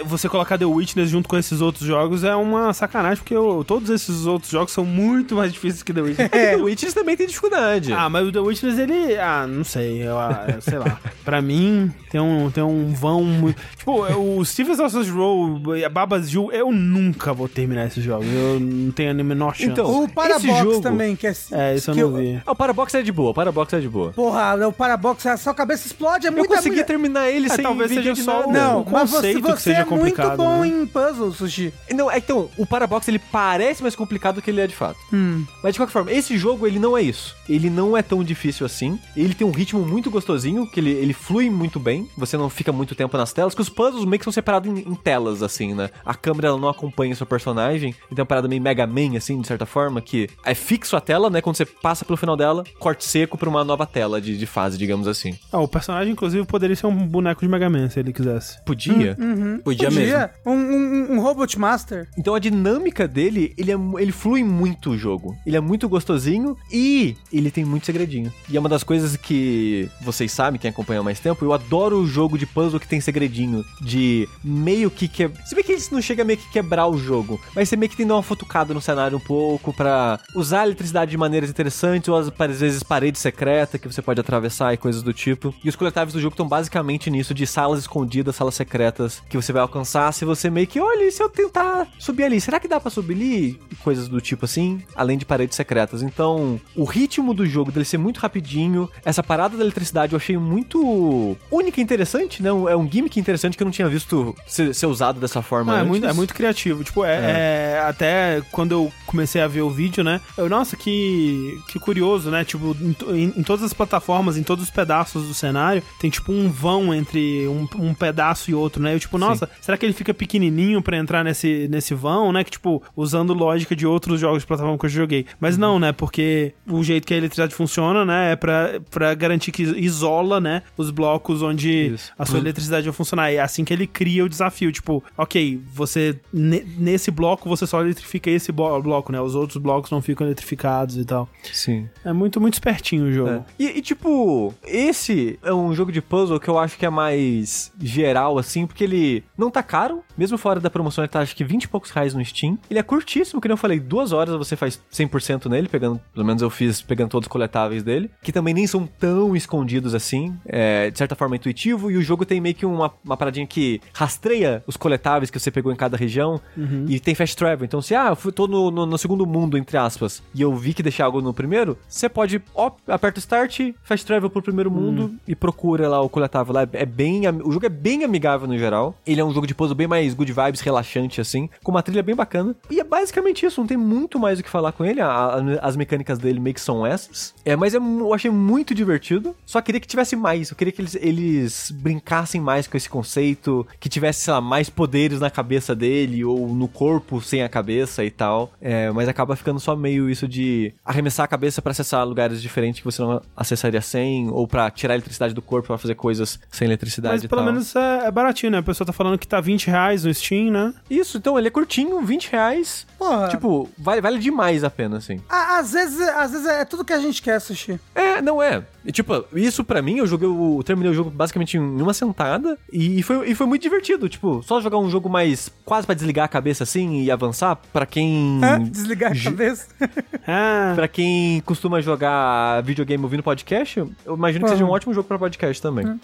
você colocar The Witness junto com esses outros jogos é uma sacanagem, porque eu- todos esses outros jogos são muito mais difíceis que The Witness. The Witness também tem dificuldade. Ah, mas o The Witness, ele. Ah, não sei. Eu, ah, eu sei lá. Pra mim, tem um, tem um vão muito. Tipo, o Steven Sausage Roll e a Babas Ju, eu nunca vou terminar esses jogos. Eu não tenho a menor chance. Então, O Parabox esse jogo- também, que é. É, isso eu que não vi. Ah, o Parabox é de boa, o Parabox é de boa. Porra, o Parabox, a sua cabeça explode, é Eu muito consegui terminar ele É, sem talvez vídeo seja só o- Não, o mas você, conceito que você seja é muito bom né? em puzzle, Sushi. Não, é, então, o Parabox ele parece mais complicado do que ele é de fato. Hum. Mas de qualquer forma, esse jogo ele não é isso. Ele não é tão difícil assim. Ele tem um ritmo muito gostosinho, que ele, ele flui muito bem. Você não fica muito tempo nas telas, que os puzzles meio que são separados em, em telas, assim, né? A câmera ela não acompanha o seu personagem. Então é uma parada meio Mega Man, assim, de certa forma, que é fixo a tela, né? Quando você passa pelo final dela, corte seco pra uma nova tela de, de fase, digamos assim. Ah, o personagem, inclusive, poderia ser um boneco de Mega Man, se ele quisesse. Podia. Podia, mesmo. Um, um, um Robot Master. Então a dinâmica dele, ele, é, ele flui muito o jogo. Ele é muito gostosinho e ele tem muito segredinho. E é uma das coisas que vocês sabem, quem acompanha há mais tempo, eu adoro o jogo de puzzle que tem segredinho. De meio que que... Se bem que isso não chega a meio que quebrar o jogo, mas você meio que tem que dar uma futucada no cenário um pouco pra usar a eletricidade de maneiras interessantes, ou às vezes parede secreta que você pode atravessar e coisas do tipo. E os coletáveis do jogo estão basicamente nisso, de salas escondidas, salas secretas que você vai alcançar se você meio que, olha, e se eu tentar subir ali, será que dá pra subir ali? E coisas do tipo assim, além de paredes secretas. Então, o ritmo do jogo dele ser muito rapidinho, essa parada da eletricidade eu achei muito única e interessante, né? É um gimmick interessante que eu não tinha visto ser, ser usado dessa forma Ah, é, muito, é muito criativo. Tipo, é, é- Até quando eu comecei a ver o vídeo, né? Eu, nossa, que, que curioso, né? Tipo, em, em- todas as plataformas, em todos os pedaços do cenário, tem tipo um vão entre um, um pedaço e outro, né? Eu, tipo, nossa, será que ele fica pequenininho pra entrar nesse, nesse vão, né? Que, tipo, usando lógica de outros jogos de plataforma que eu joguei. Mas Uhum. não, né? Porque o jeito que a eletricidade funciona, né? É pra, pra garantir que isola, né? Os blocos onde Isso. a sua eletricidade vai funcionar. É assim que ele cria o desafio. Tipo, ok, você. ne- nesse bloco você só eletrifica esse bloco, né? Os outros blocos não ficam eletrificados e tal. Sim. É muito, muito espertinho o jogo. É. E, e, tipo, esse é um jogo de puzzle que eu acho que é mais geral, assim, porque ele não tá caro, mesmo fora da promoção, ele tá acho que 20 e poucos reais no Steam. Ele é curtíssimo, que nem eu falei, duas horas você faz 100% nele, pegando, pelo menos eu fiz pegando todos os coletáveis dele, que também nem são tão escondidos assim, é, de certa forma intuitivo, e o jogo tem meio que uma, uma paradinha que rastreia os coletáveis que você pegou em cada região, e tem fast travel. Então, se, ah, eu tô no, no, no segundo mundo, entre aspas, e eu vi que deixei algo no primeiro, você pode, ó, aperta o start, fast travel pro primeiro mundo e procura lá o coletável lá. É bem, o jogo é bem amigável no geral. Ele é um jogo de puzzle bem mais good vibes, relaxante assim, com uma trilha bem bacana. E é basicamente isso, não tem muito mais o que falar com ele. A- a- as mecânicas dele meio que são essas. É, mas é eu achei muito divertido. Só queria que tivesse mais. Eu queria que eles, eles brincassem mais com esse conceito. Que tivesse, sei lá, mais poderes na cabeça dele. Ou no corpo sem a cabeça e tal. É, mas acaba ficando só meio isso de arremessar a cabeça pra acessar lugares diferentes que você não acessaria sem. Ou pra tirar a eletricidade do corpo pra fazer coisas sem eletricidade Mas e pelo tal. menos é, é baratinho, né? A pessoa tá falando que tá 20 reais no Steam, né? Isso, então ele é curtinho, 20 reais. Porra. Tipo, vale, vale demais a pena, assim. À- Às vezes, às vezes é tudo que a gente quer, Sushi. É, não é. E, tipo, isso pra mim, eu joguei o. eu terminei o jogo basicamente em uma sentada e foi, e foi muito divertido. Tipo, só jogar um jogo mais quase pra desligar a cabeça assim e avançar, pra quem. Hã? Desligar a cabeça. Ah, Pra quem costuma jogar videogame ouvindo podcast, eu imagino que seja um ótimo jogo pra podcast também.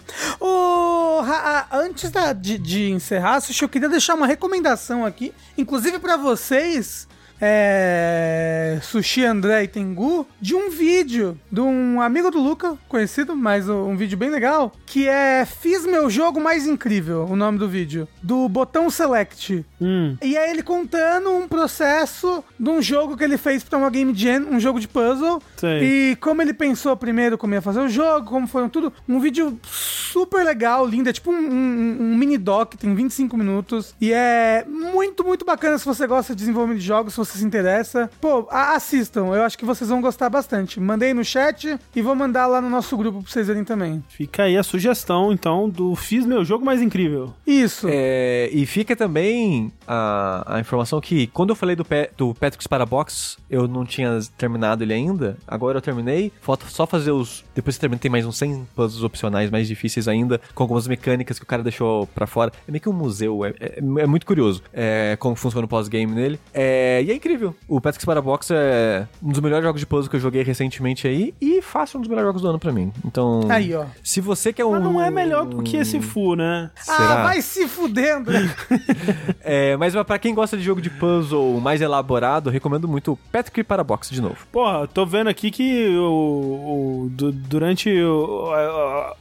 Ah, antes da- de, de encerrar, Sushi, eu queria deixar uma recomendação aqui, inclusive pra vocês, é, Sushi, André e Tengu, de um vídeo de um amigo do Luca, conhecido, mas um, vídeo bem legal, que é Fiz Meu Jogo Mais Incrível, o nome do vídeo, do Botão Select. hum. E é ele contando um processo de um jogo que ele fez pra uma Game Jam, um jogo de puzzle. Sei. E como ele pensou primeiro como ia fazer o jogo, como foram tudo. Um vídeo super legal, lindo. É tipo um, um- um mini doc, tem 25 minutos. E é muito, muito bacana se você gosta de desenvolvimento de jogos, você se interessa. Pô, assistam, eu acho que vocês vão gostar bastante. Mandei no chat e vou mandar lá no nosso grupo pra vocês verem também. Fica aí a sugestão, então, do Fiz Meu Jogo Mais Incrível. Isso. É, e fica também a, a informação que quando eu falei do, Pe- do Patrick's Parabox, eu não tinha terminado ele ainda. Agora eu terminei. Falta só fazer os. Depois que terminei, tem mais uns 100 puzzles opcionais mais difíceis ainda, com algumas mecânicas que o cara deixou pra fora. É meio que um museu, é, é- é muito curioso é, como funciona o pós-game nele. É, e é incrível. O Patrick's Parabox é um dos melhores jogos de puzzle que eu joguei recentemente aí e fácil um dos melhores jogos do ano pra mim. Então. Aí, ó. Se você quer um. Mas não é melhor do que esse Fu, né? Ah, Será? vai se fudendo. É, mas pra quem gosta de jogo de puzzle mais elaborado, eu recomendo muito o Patrick Parabox de novo. Porra, tô vendo aqui que o, o- du- durante o,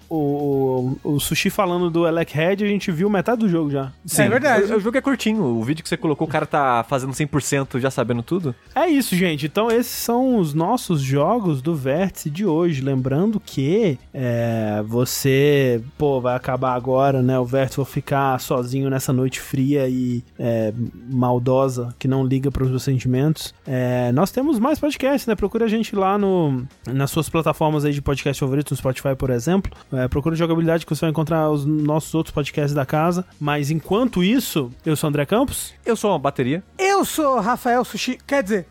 o, o, o Sushi falando do Elec Head, a gente viu metade do jogo já. É verdade. O, o jogo é curtinho. O vídeo que você colocou, o cara tá fazendo 100% já sabendo tudo. É isso, gente. Então, esses são os nossos jogos do Vértice de hoje. Lembrando que é, você, pô, vai acabar agora, né? O Vértice vai ficar sozinho nessa noite fria e é, maldosa que não liga para os seus sentimentos. É, nós temos mais podcasts, né? Procura a gente lá no, nas suas plataformas aí de podcast favoritos, no Spotify, por exemplo. É, procura jogabilidade que você vai encontrar os nossos outros podcasts da casa. Mas enquanto isso, eu sou o André Campos. Eu sou uma bateria. Eu sou Rafael Sushi. Quer dizer,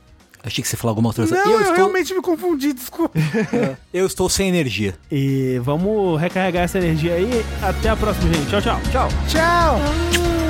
Achei que você falar alguma outra coisa. não, eu, eu, estou, realmente me confundi, desculpa. eu estou sem energia. E vamos recarregar essa energia aí. Até a próxima, gente. Tchau, tchau. Tchau. Tchau.